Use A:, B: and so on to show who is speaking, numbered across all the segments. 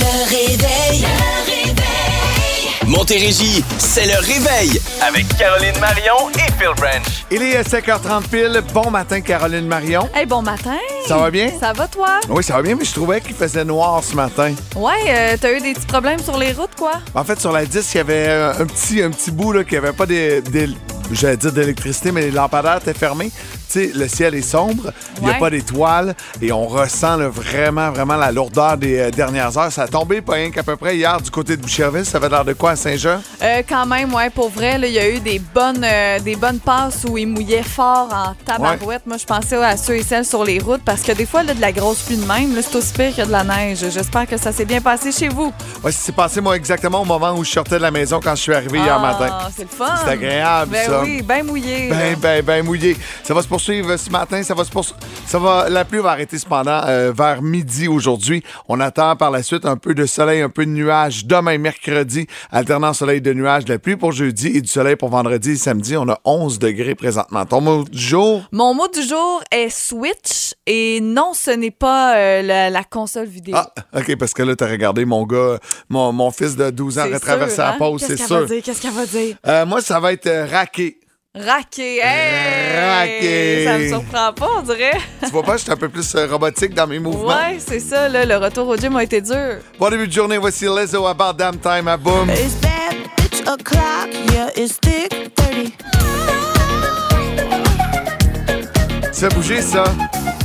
A: Le réveil. Le réveil.
B: Montérégie, c'est le réveil avec Caroline Marion et Phil Branch.
C: Il est 5h30 pile. Bon matin, Caroline Marion.
D: Hey, bon matin.
C: Ça va bien?
D: Ça va, toi?
C: Oui, ça va bien, mais je trouvais qu'il faisait noir ce matin.
D: Ouais, euh, t'as eu des petits problèmes sur les routes, quoi?
C: En fait, sur la 10, il y avait euh, un petit, un petit bout là, qui avait pas des, des- j'allais dire d'électricité, mais les lampadaires étaient fermés. Sais, le ciel est sombre, il n'y a
D: Ouais.
C: pas d'étoiles et on ressent là, vraiment, vraiment la lourdeur des euh, dernières heures. Ça a tombé pas rien qu'à peu près hier du côté de Boucherville. Ça avait l'air de quoi à Saint-Jean?
D: Euh, quand même, ouais, pour vrai, là, il y a eu des bonnes, euh, des bonnes passes où il mouillait fort en tabarouette. Moi, je pensais à ceux et celles sur les routes parce que des fois, là, de la grosse pluie de même, là, c'est aussi pire que de la neige. J'espère que ça s'est bien passé chez vous.
C: Ouais, c'est passé, moi, exactement au moment où je sortais de la maison quand je suis arrivé hier
D: Ah,
C: matin.
D: C'est le fun.
C: C'est agréable,
D: ben
C: ça.
D: oui, bien mouillé.
C: Ben,
D: là.
C: ben, ben mouillé. Ça va se poursuivre ce matin. Ça va se poursuivre. Ça va, la pluie va arrêter cependant euh, vers midi aujourd'hui. On attend par la suite un peu de soleil, un peu de nuages demain, mercredi. Alternant soleil de nuages, de la pluie pour jeudi et du soleil pour vendredi et samedi. On a 11 degrés présentement. Ton mot du jour?
D: Mon mot du jour est Switch et non, ce n'est pas euh, la, la console vidéo.
C: Ah, OK, parce que là, t'as regardé mon gars, mon, mon fils de 12 ans retraverser
D: sûr,
C: la
D: hein?
C: pause, c'est
D: Qu'est-ce qu'elle va
C: sûr.
D: dire? Qu'est-ce qu'elle va dire?
C: Euh, moi, ça va être raqué.
D: Raqué, hey!
C: Raqué.
D: Ça me surprend pas, on dirait.
C: Tu vois pas, je suis un peu plus euh, robotique dans mes mouvements.
D: Ouais, c'est ça, là, le retour au gym a été dur.
C: Bon début de journée, voici Lizzo About Damn Time à Boom.
A: It's bad bitch o'clock. Yeah, it's thick 30.
C: Ça fait bouger, ça.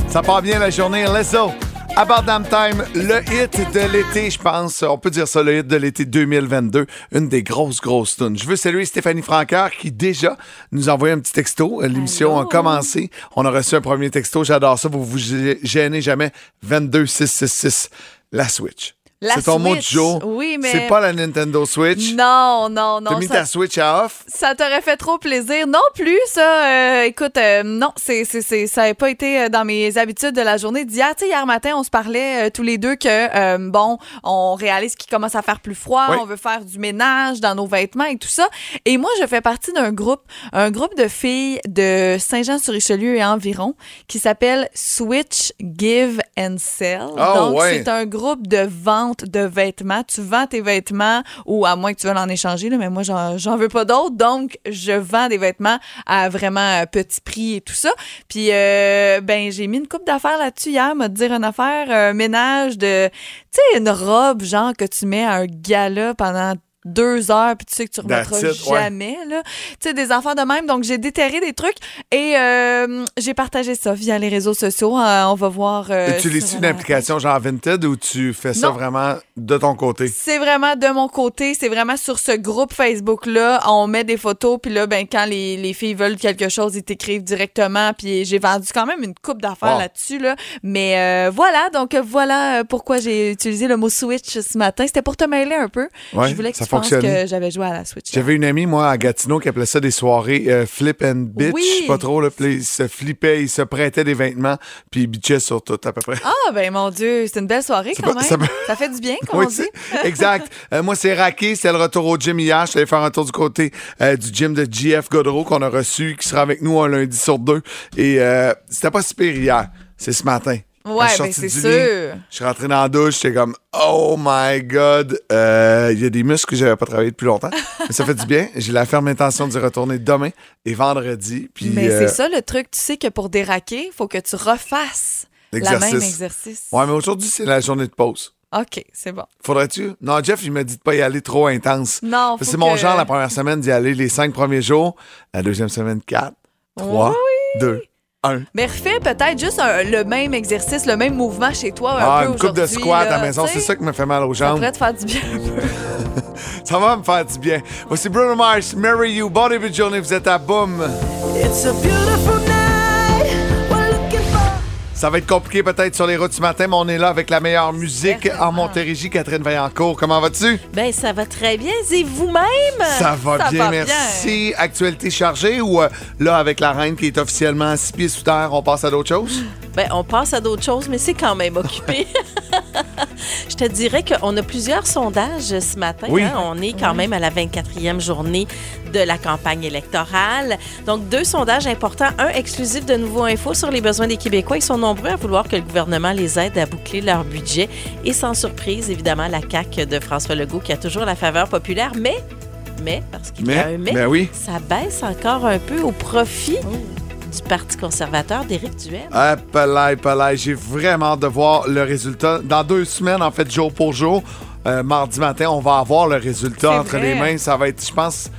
C: Ça part bien la journée. Lizzo. About Damn Time, le hit de l'été, je pense. On peut dire ça, le hit de l'été 2022. Une des grosses, grosses tunes. Je veux saluer Stéphanie Francaire qui, déjà, nous a envoyé un petit texto. L'émission a commencé. On a reçu un premier texto. J'adore ça. Vous vous gênez jamais. 22666. La Switch. C'est ton mot
D: Switch.
C: jour.
D: Oui, mais-
C: C'est pas la Nintendo Switch.
D: Non, non, non.
C: T'as mis
D: ça-
C: ta Switch à off?
D: Ça t'aurait fait trop plaisir. Non plus, ça. euh, écoute, euh, non, c'est, ça n'a pas été euh, dans mes habitudes de la journée d'hier. Tu sais, hier matin, on se parlait euh, tous les deux que, bon, on réalise qu'il commence à faire plus froid,
C: Oui.
D: on veut faire du ménage dans nos vêtements et tout ça. Et moi, je fais partie d'un groupe, un groupe de filles de Saint-Jean-sur-Richelieu et environ qui s'appelle Switch Give and Sell.
C: Ah,
D: Donc,
C: ouais.
D: c'est un groupe de vente de vêtements. Tu vends tes vêtements ou à moins que tu veuilles en échanger, là, mais moi, j'en, veux pas d'autres. Donc, je vends des vêtements à vraiment euh, petit prix et tout ça. Puis, euh, ben, j'ai mis une coupe d'affaires là-dessus hier, m'a dire une affaire, un ménage de, tu sais, une robe, genre, que tu mets à un gala pendant deux heures, puis tu sais que tu remettras
C: it, ouais.
D: jamais, là. Tu sais, des affaires de même. Donc, j'ai déterré des trucs et euh, j'ai partagé ça via les réseaux sociaux. Euh, on va voir... euh,
C: Utilises-tu
D: sur
C: une
D: la-
C: application genre Vinted ou tu fais ça vraiment de ton côté?
D: C'est vraiment de mon côté, c'est vraiment sur ce groupe Facebook-là. On met des photos, puis là, ben, quand les, les filles veulent quelque chose, ils t'écrivent directement. Puis j'ai vendu quand même une coupe d'affaires là-dessus. Là. Mais euh, voilà, donc euh, voilà euh, pourquoi j'ai utilisé le mot Switch ce matin. C'était pour te mêler un peu.
C: Ouais,
D: Je voulais que
C: ça
D: tu penses que j'avais joué à la Switch.
C: J'avais une amie, moi, à Gatineau, qui appelait ça des soirées euh, flip and bitch.
D: Oui.
C: Je sais pas trop, là. Puis il se flippait, il se prêtait des vêtements, puis il bitchait sur tout, à peu près.
D: Ah, ben mon Dieu, c'est une belle soirée quand même.
C: ça
D: fait du bien, comme
C: Oui,
D: dit?
C: exact. Euh, moi, c'est Raqué. C'était le retour au gym hier. Je suis allé faire un tour du côté euh, du gym de GF Godreau qu'on a reçu, qui sera avec nous un lundi sur deux. Et euh, c'était pas si pire hier. C'est ce matin.
D: Ouais,
C: je suis
D: ben c'est
C: lit,
D: sûr.
C: Je suis rentré dans la douche, j'étais comme Oh my God! Euh, Il y a des muscles que j'avais pas travaillé depuis longtemps. Mais ça fait du bien. J'ai la ferme intention d'y retourner demain et vendredi. Puis
D: Mais
C: euh,
D: c'est ça le truc. Tu sais que pour déraquer, il faut que tu refasses la même exercice.
C: Ouais, mais aujourd'hui, c'est la journée de pause.
D: OK, c'est bon.
C: Faudrait-tu? Non, Jeff, il m'a dit de pas y aller trop intense.
D: Non, faut
C: C'est mon genre la première semaine d'y aller les cinq premiers jours. La deuxième semaine, quatre, trois, deux, un.
D: Mais refais peut-être juste un- le même exercice, le même mouvement chez toi un
C: Ah,
D: peu
C: une coupe de squat à la maison, c'est ça qui me fait mal aux
D: Ça
C: jambes.
D: pourrait te faire du bien un peu.
C: Ça va me faire du bien. Voici Bruno Mars, Marry You. Bon début de journée, vous êtes à boum.
A: It's a beautiful night.
C: Ça va être compliqué peut-être sur les routes ce matin, mais on est là avec la meilleure musique en Montérégie. Catherine Vaillancourt, comment vas-tu?
E: Ben, ça va très bien. Et vous-même?
C: Ça va
D: Ça
C: bien,
D: va bien.
C: merci. Actualité chargée ou euh, là, avec la reine qui est officiellement à six pieds sous terre, on passe à d'autres choses?
E: Ben, on passe à d'autres choses, mais c'est quand même occupé. Je te dirais qu'on a plusieurs sondages ce matin.
C: Oui.
E: hein. On est quand même à la 24e journée de la campagne électorale. Donc, deux sondages importants. Un exclusif de Nouveau Info sur les besoins des Québécois. Ils sont nombreux à vouloir que le gouvernement les aide à boucler leur budget. Et sans surprise, évidemment, la CAQ de François Legault qui a toujours la faveur populaire. Mais, mais, parce qu'il y a un mais,
C: ben oui.
E: ça baisse encore un peu au profit du Parti conservateur d'Éric Duhem.
C: Ah, palais, palais, j'ai vraiment hâte de voir le résultat. Dans deux semaines, en fait, jour pour jour, euh, mardi matin, on va avoir le résultat entre
D: vrai.
C: les mains. Ça va être, je pense,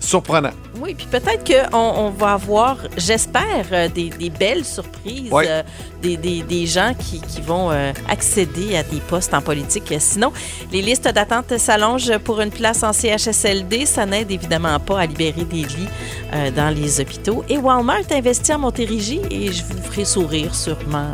C: surprenant.
E: Oui, puis peut-être qu'on on va avoir, j'espère, euh, des, des belles surprises,
C: Oui.
E: euh, des, des- des gens qui, qui vont euh, accéder à des postes en politique. Sinon, les listes d'attente s'allongent pour une place en CHSLD. Ça n'aide évidemment pas à libérer des lits dans les hôpitaux. Et Walmart investit en Montérégie et je vous ferai sourire sûrement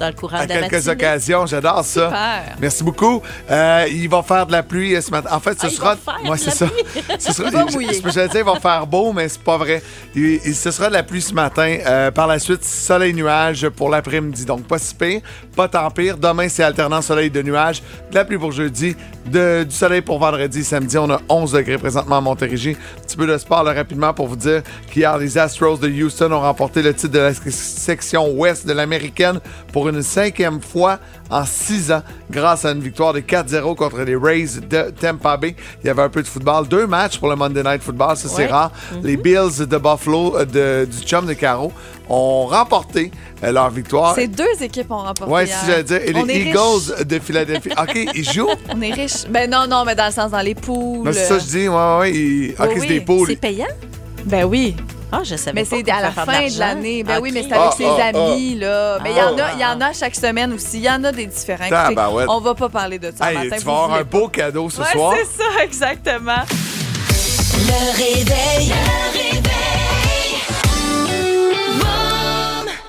E: dans le courant
C: À
E: de la
C: quelques
E: matinée.
C: occasions, j'adore ça.
D: Super.
C: Merci beaucoup. Euh, il va faire de la pluie euh, ce matin. En fait, ce
E: Ah,
C: sera. Ouais,
E: de
C: c'est ça. Ce sera-
D: Il
C: je-
D: mouiller.
C: je- J'allais dire, il va faire beau, mais c'est pas vrai. Il, il- ce sera de la pluie ce matin. Euh, par la suite, soleil-nuage pour l'après-midi. Donc, pas si pire, pas tant pire. Demain, c'est alternant soleil de nuages. De la pluie pour jeudi. de- du soleil pour vendredi. Samedi, on a 11 degrés présentement à Montérégie. Un petit peu de sport là, rapidement pour vous dire qu'hier, les Astros de Houston ont remporté le titre de la section ouest de l'américaine pour une cinquième fois en six ans grâce à une victoire de 4-0 contre les Rays de Tampa Bay. Il y avait un peu de football. Deux matchs pour le Monday Night Football, ça c'est
E: Ouais.
C: rare. Les Bills de Buffalo, euh, de- du chum de Caro, ont remporté euh, leur victoire.
D: Ces deux équipes ont remporté. Hier.
C: si j'allais dire. Et
D: On
C: les Eagles de Philadelphie. OK, ils jouent?
D: On est riches. Ben non, non, mais dans le sens dans les poules.
C: C'est ça, que je dis. Ouais, ouais, OK,
D: Oui,
C: c'est
D: oui.
C: des poules.
E: C'est payant?
D: Ben oui.
E: Ah, je savais
D: Mais
E: pas
D: c'est
E: qu'on
D: à la fin de l'année. Ben oui, mais c'est avec
C: Ah,
D: ses
C: ah,
D: amis, là. Mais il y,
E: Ah.
D: en a- il y en a chaque semaine aussi. Il y en a des différents.
C: Tabarouette.
D: on va pas parler de ça
C: Hey,
D: matin.
C: tu vas avoir un beau cadeau ce.
D: Ouais,
C: soir.
D: c'est ça, exactement.
A: Le réveil. Le réveil.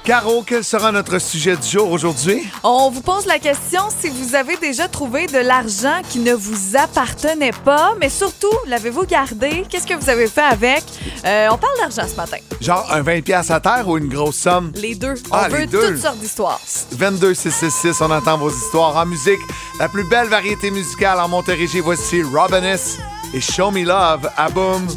C: Caro, quel sera notre sujet du jour aujourd'hui?
D: On vous pose la question si vous avez déjà trouvé de l'argent qui ne vous appartenait pas, mais surtout, l'avez-vous gardé? Qu'est-ce que vous avez fait avec? Euh, on parle d'argent ce matin.
C: Genre un 20$ piastres à terre ou une grosse somme?
D: Les deux.
C: Ah,
D: on
C: les
D: veut
C: deux.
D: toutes sortes d'histoires.
C: 22 666, on entend vos histoires en musique. La plus belle variété musicale en Montérégie, voici Robinus et Show Me Love à Boom.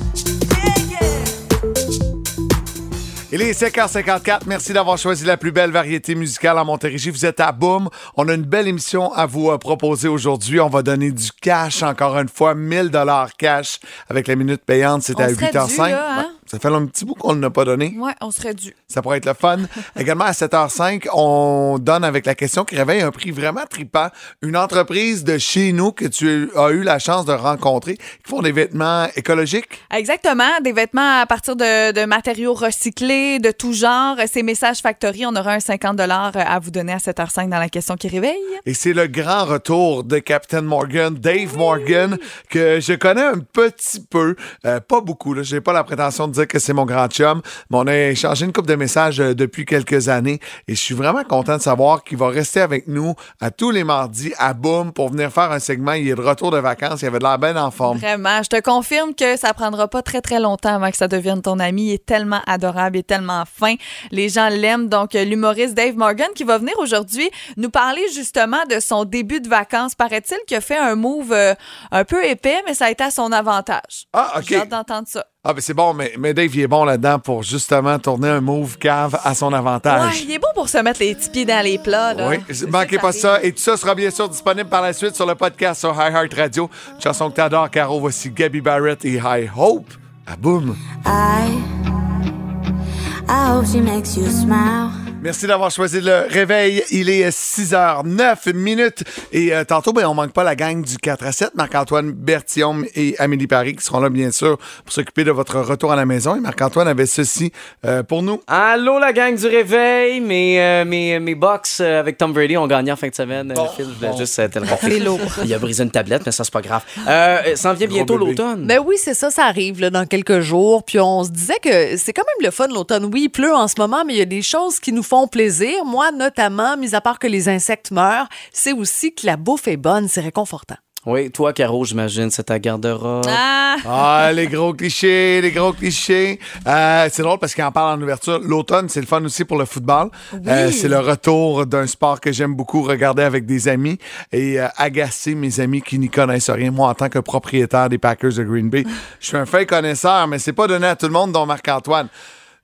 C: Il est 5h54. Merci d'avoir choisi la plus belle variété musicale en Montérégie. Vous êtes à Boom. On a une belle émission à vous euh, proposer aujourd'hui. On va donner du cash encore une fois, 1000 dollars cash avec la minute payante. C'est à
D: serait
C: 8h05.
D: dû, là, hein?
C: Ça fait un petit bout qu'on ne l'a pas donné.
D: Ouais, on serait dû.
C: Ça pourrait être le fun. Également, à 7h05, on donne avec la question qui réveille un prix vraiment trippant. Une entreprise de chez nous que tu as eu la chance de rencontrer qui font des vêtements écologiques.
D: Exactement, des vêtements à partir de, de matériaux recyclés, de tout genre. C'est Message Factory. On aura un 50 à vous donner à 7h05 dans la question qui réveille.
C: Et c'est le grand retour de Captain Morgan, Dave Morgan, que je connais un petit peu, euh, pas beaucoup. Là. J'ai pas la prétention de dire que c'est mon grand chum, mais on a échangé une couple de messages euh, depuis quelques années et je suis vraiment content de savoir qu'il va rester avec nous à tous les mardis à Boom pour venir faire un segment. Il est de retour de vacances, il avait de l'air bien en forme.
D: Vraiment, je te confirme que ça prendra pas très très longtemps avant que ça devienne ton ami. Il est tellement adorable, il est tellement fin. Les gens l'aiment. Donc, euh, l'humoriste Dave Morgan qui va venir aujourd'hui nous parler justement de son début de vacances. Paraît-il qu'il a fait un move euh, un peu épais, mais ça a été à son avantage.
C: Ah, OK.
D: J'ai hâte d'entendre ça.
C: Ah, ben c'est bon, mais, mais Dave, il est bon là-dedans pour justement tourner un move cave à son
D: Ouais,
C: avantage.
D: il est bon pour se mettre les petits pieds dans les plats. Là.
C: Oui,
D: C'est
C: manquez
D: ça
C: pas
D: arrive.
C: ça. Et tout ça sera bien sûr disponible par la suite sur le podcast sur High Heart Radio. Une chanson que t'adores, Caro. Voici Gabby Barrett et High Hope. À boum.
F: I, I hope she makes you smile.
C: Merci d'avoir choisi le réveil. Il est 6h09 minutes. Et euh, tantôt, ben, on manque pas la gang du 4 à 7. Marc-Antoine Berthiaume et Amélie Paris qui seront là, bien sûr, pour s'occuper de votre retour à la maison. Et Marc-Antoine avait ceci euh, pour nous.
G: Allô la gang du réveil, mes, euh, mes, mes box euh, avec Tom Brady ont gagné en fin de semaine. euh, Phil, je voulais juste euh, te le rappeler. Il a brisé une tablette, mais ça c'est pas grave. Euh, ça en vient
C: Gros
G: bientôt l'automne.
H: Ben oui, c'est ça, ça arrive là, dans quelques jours. Puis on se disait que c'est quand même le fun l'automne. Oui, il pleut en ce moment, mais il y a des choses qui nous font font plaisir. Moi, notamment, mis à part que les insectes meurent, c'est aussi que la bouffe est bonne, c'est réconfortant.
G: Oui, toi, Caro, j'imagine, c'est ta garde-robe.
D: Ah!
C: Ah, les gros clichés, les gros clichés. Euh, c'est drôle parce qu'il en parle en ouverture. L'automne, c'est le fun aussi pour le football. Euh, c'est le retour d'un sport que j'aime beaucoup regarder avec des amis et euh, agacer mes amis qui n'y connaissent rien. Moi, en tant que propriétaire des Packers de Green Bay, je suis un fin connaisseur, mais c'est pas donné à tout le monde, dont Marc-Antoine.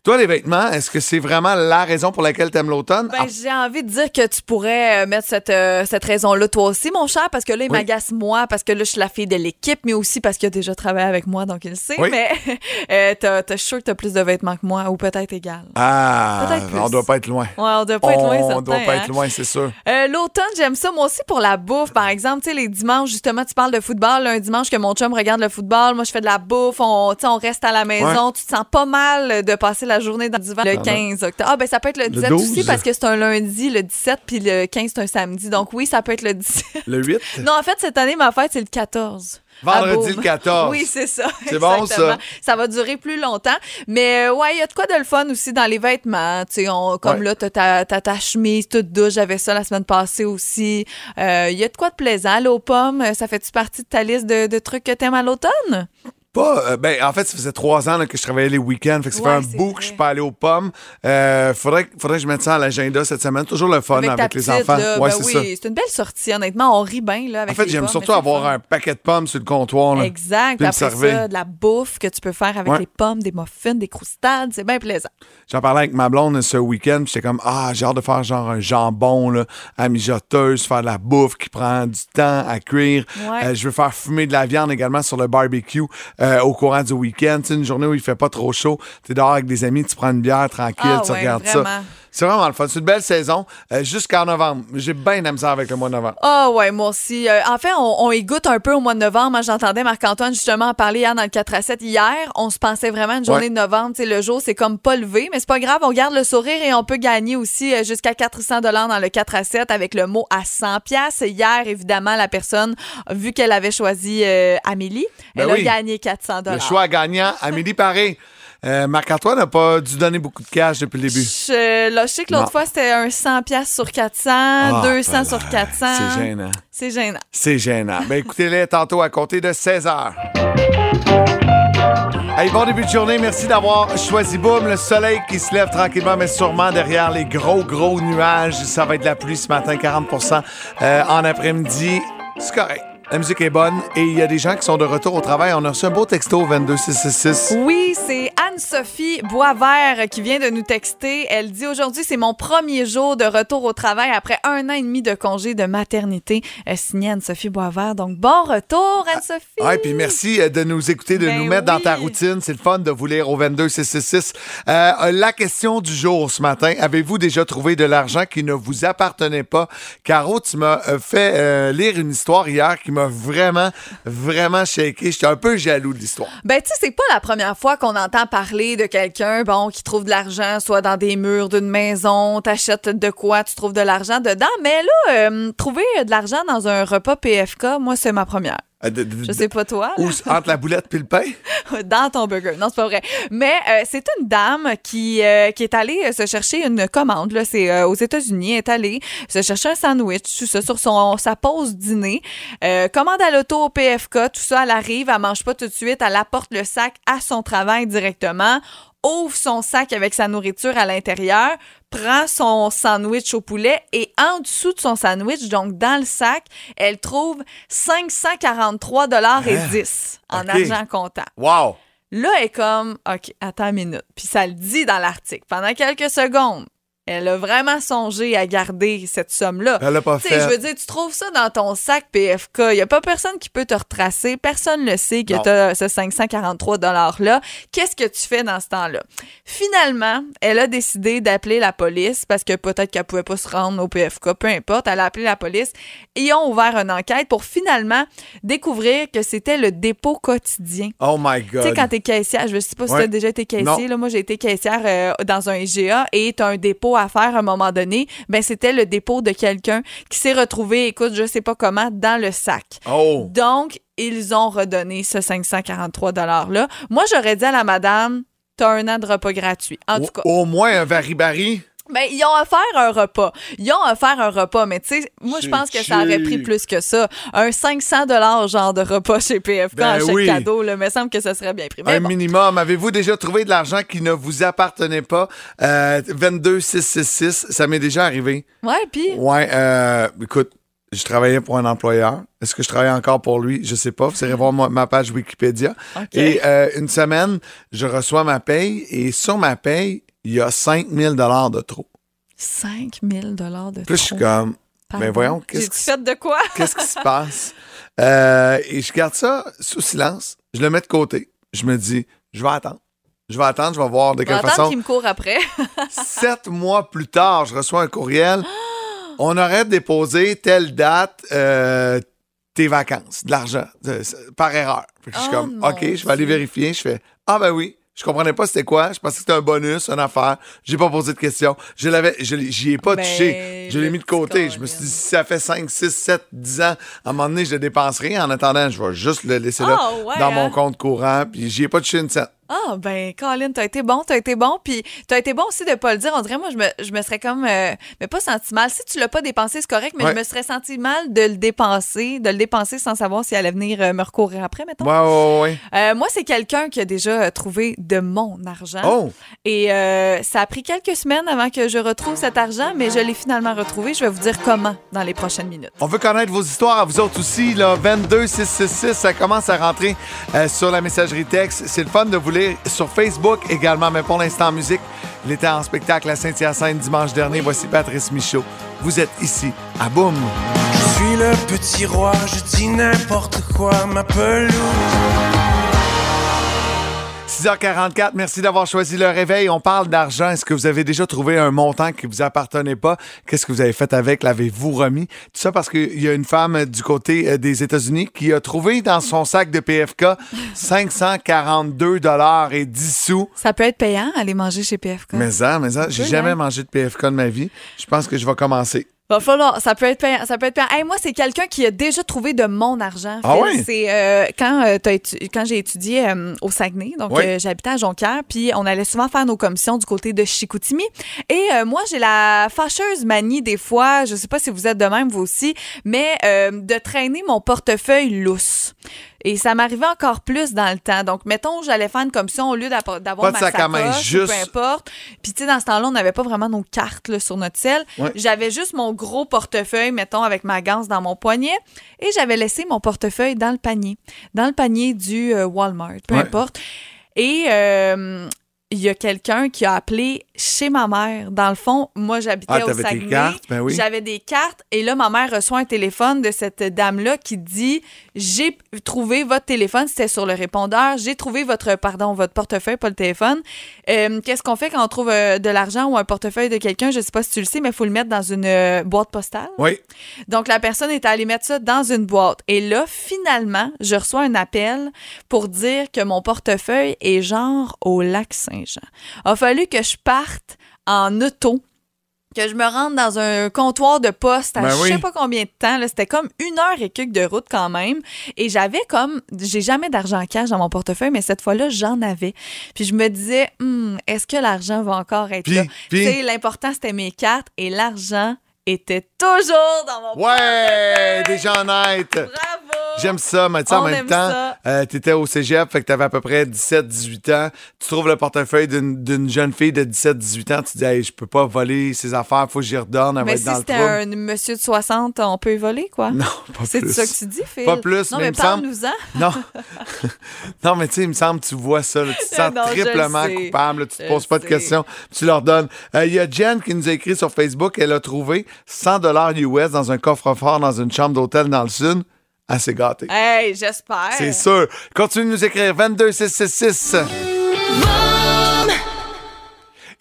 C: Toi, les vêtements, est-ce que c'est vraiment la raison pour laquelle t'aimes l'automne?
D: Ben, j'ai envie de dire que tu pourrais euh, mettre cette, euh, cette raison-là toi aussi, mon cher, parce que là, il
C: Oui.
D: m'agace moi, parce que là, je suis la fille de l'équipe, mais aussi parce qu'il a déjà travaillé avec moi, donc il le sait.
C: Oui.
D: Mais euh, t'as, t'as sûr que t'as plus de vêtements que moi, ou peut-être égal.
C: Ah,
D: Peut-être plus.
C: on doit pas être loin.
D: Ouais, on doit pas être loin,
C: on doit pas
D: hein.
C: être loin, c'est sûr.
D: Euh, L'automne, j'aime ça. Moi aussi pour la bouffe, par exemple. Tu sais, les dimanches, justement, tu parles de football. là, un dimanche que mon chum regarde le football, moi, je fais de la bouffe. On, tu sais, on reste à la maison. Tu te sens pas mal de passer la journée dans le divan le 15 octobre. Ah, ben ça peut être le 17
C: 12.
D: aussi parce que c'est un lundi, le 17, puis le 15, c'est un samedi. Donc oui, ça peut être le 17.
C: Le 8?
D: non, en fait, cette année, ma fête, c'est le 14.
C: Vendredi
D: Ah,
C: le 14.
D: Oui, c'est ça.
C: C'est bon, ça.
D: Ça va durer plus longtemps. Mais euh, ouais, il y a de quoi de le fun aussi dans les vêtements. Tu sais, on- comme
C: Ouais.
D: là, t'as ta, ta chemise toute douce. J'avais ça la semaine passée aussi. Euh, Il y a de quoi de plaisant. Là, aux pommes, ça fait-tu partie de ta liste de, de trucs que t'aimes à l'automne?
C: Pas, euh, ben, en fait, ça faisait trois ans là, que je travaillais les week-ends. Fait que ça
D: Ouais,
C: fait un bout que je suis pas allé aux pommes. Euh, faudrait, que- faudrait que je mette ça à l'agenda cette semaine. Toujours le fun avec,
D: ta
C: les enfants.
D: là,
C: ouais,
D: ben
C: c'est
D: oui, c'est une belle sortie, honnêtement. On rit bien là,
C: En fait, j'aime surtout avoir un paquet de pommes sur le comptoir. là.
D: Exact.
C: Puis
D: Après ça, de la bouffe que tu peux faire avec
C: Ouais.
D: les pommes, des muffins, des croustades. C'est bien plaisant.
C: J'en parlais avec ma blonde ce week-end. J'étais comme, ah, j'ai hâte de faire genre un jambon là, à mijoteuse, faire de la bouffe qui prend du temps à cuire.
D: Ouais.
C: Euh, je veux faire fumer de la viande également sur le barbecue euh, au courant du week-end. Sais, une journée où il fait pas trop chaud. Tu es dehors avec des amis, tu prends une bière tranquille,
D: Ah
C: tu
D: ouais,
C: regardes
D: vraiment.
C: ça. C'est vraiment le fun. C'est une belle saison euh, jusqu'en novembre. J'ai bien de misère avec le mois de novembre.
D: Ah ouais, moi aussi. Euh, en fait, on, on y goûte un peu au mois de novembre. Moi, j'entendais Marc-Antoine justement en parler hier dans le 4 à 7. Hier, on se pensait vraiment une journée
C: Ouais.
D: de novembre. Le jour, c'est comme pas levé, mais c'est pas grave. On garde le sourire et on peut gagner aussi euh, jusqu'à 400 dollars dans le 4 à 7 avec le mot à 100 pièces. Hier, évidemment, la personne, vu qu'elle avait choisi euh, Amélie,
C: Ben
D: elle
C: oui.
D: a gagné 400
C: Le
D: dollars.
C: choix gagnant, Amélie Paré. Euh, Marc-Antoine n'a pas dû donner beaucoup de cash depuis le début.
D: Je, là, je sais que l'autre fois, c'était un 100 pièces sur 400,
C: Ah,
D: 200
C: ben
D: sur
C: là,
D: 400.
C: C'est gênant.
D: C'est gênant.
C: C'est gênant. Ben écoutez-les tantôt à compter de 16 heures. Hey, bon début de journée. Merci d'avoir choisi Boom. Le soleil qui se lève tranquillement, mais sûrement derrière les gros, gros nuages. Ça va être de la pluie ce matin, 40% euh, en après-midi. C'est correct. La musique est bonne et il y a des gens qui sont de retour au travail. On a reçu un beau texto au 22666.
D: Oui, c'est Anne-Sophie Boisvert qui vient de nous texter. Elle dit aujourd'hui, c'est mon premier jour de retour au travail après un an et demi de congé de maternité. Euh, signé Anne-Sophie Boisvert. Donc, bon retour, Anne-Sophie.
C: Ouais, puis merci euh, de nous écouter, de
D: Ben
C: nous mettre dans ta routine. C'est le fun de vous lire au 22666. Euh, euh, la question du jour ce matin, avez-vous déjà trouvé de l'argent qui ne vous appartenait pas? Caro, tu m'as fait euh, lire une histoire hier qui m'a vraiment, vraiment shaké. J'étais un peu jaloux de l'histoire.
D: Ben, tu sais, c'est pas la première fois qu'on entend parler de quelqu'un, bon, qui trouve de l'argent, soit dans des murs d'une maison, t'achètes de quoi, tu trouves de l'argent dedans. Mais là, euh, trouver de l'argent dans un repas PFK, moi, c'est ma première.
C: Euh,
D: Je sais pas toi. là.
C: Entre la boulette et le pain?
D: dans ton burger. Non, c'est pas vrai. Mais euh, c'est une dame qui, euh, qui est allée euh, se chercher une commande. Là, c'est euh, aux États-Unis. Elle est allée se chercher un sandwich, tout ça, sur son, sa pause dîner. Euh, commande à l'auto au PFK, tout ça, elle arrive, elle mange pas tout de suite, elle apporte le sac à son travail directement ouvre son sac avec sa nourriture à l'intérieur, prend son sandwich au poulet et en dessous de son sandwich, donc dans le sac, elle trouve 543 dollars et 10 en
C: Hein? OK.
D: argent comptant.
C: Wow!
D: Là, elle est comme, OK, attends une minute. Puis ça le dit dans l'article. Pendant quelques secondes, elle a vraiment songé à garder cette somme-là.
C: Elle l'a pas
D: Tu sais,
C: fait.
D: je veux dire, tu trouves ça dans ton sac PFK. Il n'y a pas personne qui peut te retracer. Personne ne le sait que tu as ce 543 $-là. Qu'est-ce que tu fais dans ce temps-là? Finalement, elle a décidé d'appeler la police parce que peut-être qu'elle pouvait pas se rendre au PFK, peu importe. Elle a appelé la police et ils ont ouvert une enquête pour finalement découvrir que c'était le dépôt quotidien.
C: Oh my
D: Tu sais,
C: God.
D: quand t'es caissière, je sais pas si
C: Ouais.
D: t'as déjà été caissier, là, moi j'ai été caissière euh, dans un IGA et t'as un dépôt à faire à un moment donné, ben c'était le dépôt de quelqu'un qui s'est retrouvé, écoute, je sais pas comment, dans le sac.
C: Oh!
D: Donc, ils ont redonné ce 543 $-là. Moi, j'aurais dit à la madame, t'as un an de repas gratuit. En tout cas,
C: Au, au moins un varibari.
D: Ben, ils ont offert un repas. Ils ont offert un repas, mais tu sais, moi, je pense que ça aurait pris plus que ça. Un 500 genre de repas chez PFK
C: Ben
D: en chèque
C: oui.
D: cadeau, là, me semble que ça serait bien pris. Mais
C: Un
D: bon.
C: minimum. Avez-vous déjà trouvé de l'argent qui ne vous appartenait pas? Euh, 22 666, ça m'est déjà arrivé.
D: Ouais, puis?
C: Ouais, euh, écoute, je travaillais pour un employeur. Est-ce que je travaille encore pour lui? Je sais pas. Vous irez voir ma, page Wikipédia. Et euh, une semaine, je reçois ma paye et sur ma paye, il y a 5000 dollars de trop.
D: 5000 de
C: Puis je suis
D: trop.
C: comme,
D: Pardon?
C: ben voyons, qu'est-ce qui
D: fait de quoi?
C: Qu'est-ce qui se passe? Euh, et je garde ça sous silence. Je le mets de côté. Je me dis, je vais attendre. Je vais attendre, je vais voir de quelle façon.
D: qu'il me court après.
C: Sept mois plus tard, je reçois un courriel. On aurait déposé telle date euh, tes vacances, de l'argent, par erreur. Fait que je suis
D: Oh,
C: comme, OK, je vais aller vérifier. Je fais, ah ben oui. Je comprenais pas c'était quoi. Je pensais que c'était un bonus, une affaire. J'ai pas posé de questions. Je l'avais, j'y ai pas
D: Ben,
C: touché. Je l'ai mis de côté. Je me suis dit, si ça fait 5, 6, 7, 10 ans, à un moment donné, je le dépenserai. En attendant, je vais juste le laisser là
D: Ah, ouais,
C: dans
D: hein?
C: mon compte courant. Puis j'y ai pas touché une cent.
D: Ah, ben, Colin, t'as été bon, t'as été bon. Puis, t'as été bon aussi de pas le dire. On dirait, moi, je me, je me serais comme. euh, mais pas senti mal. Si tu l'as pas dépensé, c'est correct, mais
C: Ouais.
D: je me serais senti mal de le dépenser, de le dépenser sans savoir s'il allait venir euh, me recourir après, mettons.
C: Ouais, ouais, ouais.
D: Euh, moi, c'est quelqu'un qui a déjà trouvé de mon argent.
C: Oh!
D: Et ça a pris quelques semaines avant que je retrouve cet argent, mais je l'ai finalement retrouvé. Je vais vous dire comment dans les prochaines minutes.
C: On veut connaître vos histoires à vous autres aussi. Là, 22 666, ça commence à rentrer sur la messagerie texte. C'est le fun de vous lire sur Facebook également, mais pour l'instant en musique. Il était en spectacle à Saint-Hyacinthe dimanche dernier. Voici Patrice Michaud. Vous êtes ici à Boom.
I: Je suis le petit roi, je dis n'importe quoi, ma pelouse.
C: 6h44, merci d'avoir choisi le réveil. On parle d'argent. Est-ce que vous avez déjà trouvé un montant qui vous appartenait pas? Qu'est-ce que vous avez fait avec? L'avez-vous remis? Tout ça parce qu'il y a une femme du côté euh, des États-Unis qui a trouvé dans son sac de PFK 542 dollars et 10 sous.
D: Ça peut être payant, aller manger chez PFK.
C: Mais ça, mais ça, j'ai jamais
D: hein?
C: mangé de PFK de ma vie. Je pense que je vais commencer.
D: Va falloir, ça peut être payant, ça peut être payant. Hey, moi, c'est quelqu'un qui a déjà trouvé de mon argent.
C: Ah ouais?
D: C'est euh, quand, euh, t'as étu- quand j'ai étudié euh, au Saguenay, donc
C: Oui.
D: euh, j'habitais à Jonquière, puis on allait souvent faire nos commissions du côté de Chicoutimi. Et euh, moi, j'ai la fâcheuse manie des fois, je sais pas si vous êtes de même vous aussi, mais euh, de traîner mon portefeuille lousse. Et ça m'arrivait encore plus dans le temps. Donc, mettons, j'allais faire une commission au lieu d'avoir ma
C: sac à main, juste-
D: peu importe. Puis, tu sais, dans ce temps-là, on n'avait pas vraiment nos cartes là, sur notre.
C: Ouais.
D: J'avais juste mon gros portefeuille, mettons, avec ma ganse dans mon poignet. Et j'avais laissé mon portefeuille dans le panier. Dans le panier du euh, Walmart, peu
C: Ouais.
D: importe. Et euh, il y a quelqu'un qui a appelé chez ma mère. Dans le fond, moi, j'habitais
C: Ah,
D: au Saguenay.
C: cartes? Ben oui.
D: J'avais des cartes. Et là, ma mère reçoit un téléphone de cette dame-là qui dit J'ai trouvé votre téléphone. C'était sur le répondeur. J'ai trouvé votre, pardon, votre portefeuille, pas le téléphone. Euh, Qu'est-ce qu'on fait quand on trouve euh, de l'argent ou un portefeuille de quelqu'un? Je sais pas si tu le sais, mais il faut le mettre dans une euh, boîte postale.
C: Oui.
D: Donc, la personne est allée mettre ça dans une boîte. Et là, finalement, je reçois un appel pour dire que mon portefeuille est genre au lac Saint-Jean. A fallu que je parte en auto que je me rende dans un comptoir de poste à
C: Ben
D: je
C: oui.
D: sais pas combien de temps. C'était comme une heure et quelques de route quand même. Et j'avais comme... J'ai jamais d'argent cash dans mon portefeuille, mais cette fois-là, j'en avais. Puis je me disais, Hmm, est-ce que l'argent va encore être
C: Puis-
D: là?
C: puis-
D: Tu sais, l'important, c'était mes cartes et l'argent était toujours dans mon
C: Ouais! Honnêtes.
D: Bravo!
C: J'aime ça, mais tu sais, en
D: On
C: même temps, euh, t'étais au cégep, fait que t'avais à peu près 17-18 ans. Tu trouves le portefeuille d'une jeune fille de 17-18 ans, tu dis, hey, je peux pas voler ses affaires, faut que j'y redonne, elle va
D: Mais
C: être
D: si c'était un monsieur de 60, on peut y voler, quoi?
C: Non, pas
D: C'est
C: plus.
D: ça que tu dis, Phil?
C: Pas plus,
D: non,
C: mais
D: mais, parle-nous-en.
C: Non. non, mais tu sais, il me semble que tu vois ça. là. Tu te sens
D: Non,
C: triplement coupable. là. Tu te poses pas de questions. Tu leur donnes. Euh, Il y a Jen qui nous a écrit sur Facebook. Elle a trouvé 100 dollars US dans un coffre-fort dans une chambre d'hôtel dans le sud. Assez gâté.
D: Hey, j'espère.
C: C'est sûr. Continue de nous écrire 22666.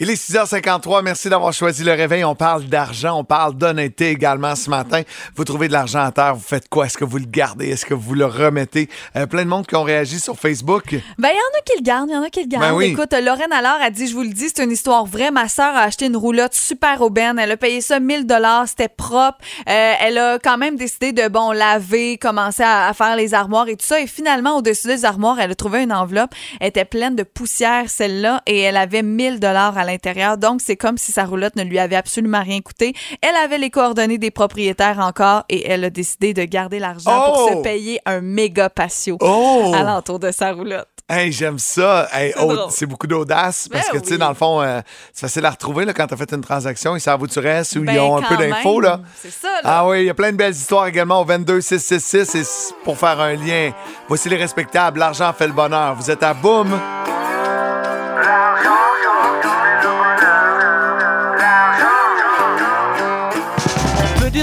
C: Il est 6h53. Merci d'avoir choisi le réveil. On parle d'argent, on parle d'honnêteté également ce matin. Vous trouvez de l'argent à terre, vous faites quoi? Est-ce que vous le gardez? Est-ce que vous le remettez? Euh, plein de monde qui ont réagi sur Facebook.
D: Ben, il y en a qui le gardent, il y en a qui le gardent.
C: Ben oui.
D: Écoute, Lorraine alors a dit, je vous le dis, c'est une histoire vraie. Ma sœur a acheté une roulotte super aubaine. Elle a payé ça 1000 dollars, c'était propre. Euh, elle a quand même décidé de, bon, laver, commencer à, à faire les armoires et tout ça. Et finalement, au-dessus des armoires, elle a trouvé une enveloppe. Elle était pleine de poussière, celle-là, et elle avait 1000 dollars à l'intérieur. Donc, c'est comme si sa roulotte ne lui avait absolument rien coûté. Elle avait les coordonnées des propriétaires encore et elle a décidé de garder l'argent pour
C: Oh!
D: se payer un méga patio
C: Oh!
D: alentour de sa roulotte.
C: Hey, j'aime ça. Hey,
D: C'est
C: oh, beaucoup d'audace parce
D: Ben
C: que, tu sais, dans le fond, euh, c'est facile à retrouver là, quand tu as fait une transaction. Ils savent où tu restes ou
D: Ben,
C: ils ont un peu d'infos.
D: C'est ça, là.
C: Ah oui, il y a plein de belles histoires également au 22666. Et pour faire un lien, voici les respectables. L'argent fait le bonheur. Vous êtes à Boom.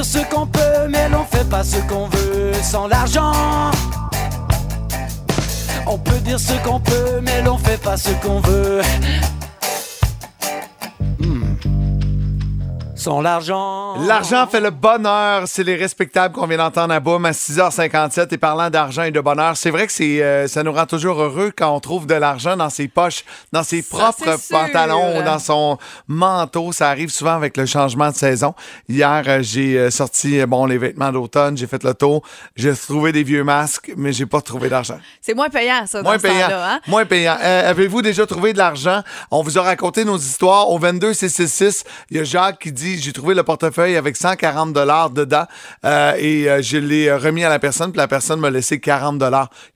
J: Ce qu'on peut, mais l'on fait pas ce qu'on veut sans l'argent. On peut dire ce qu'on peut, mais l'on fait pas ce qu'on veut. L'argent.
C: L'argent fait le bonheur. C'est les respectables qu'on vient d'entendre à Boom à 6h57. Et parlant d'argent et de bonheur, c'est vrai que c'est, euh, ça nous rend toujours heureux quand on trouve de l'argent dans ses poches, dans ses propres pantalons ou dans son manteau. Ça arrive souvent avec le changement de saison. Hier, euh, j'ai euh, sorti euh, bon les vêtements d'automne, j'ai fait le tour, j'ai trouvé des vieux masques, mais j'ai pas trouvé d'argent.
D: C'est moins payant, ça, dans
C: Moins
D: ce
C: payant.
D: temps-là. Hein?
C: Moins payant. Euh, Avez-vous déjà trouvé de l'argent? On vous a raconté nos histoires. Au 22666, il y a Jacques qui dit J'ai trouvé le portefeuille avec 140 dedans euh, et euh, je l'ai remis à la personne, puis la personne m'a laissé 40 Il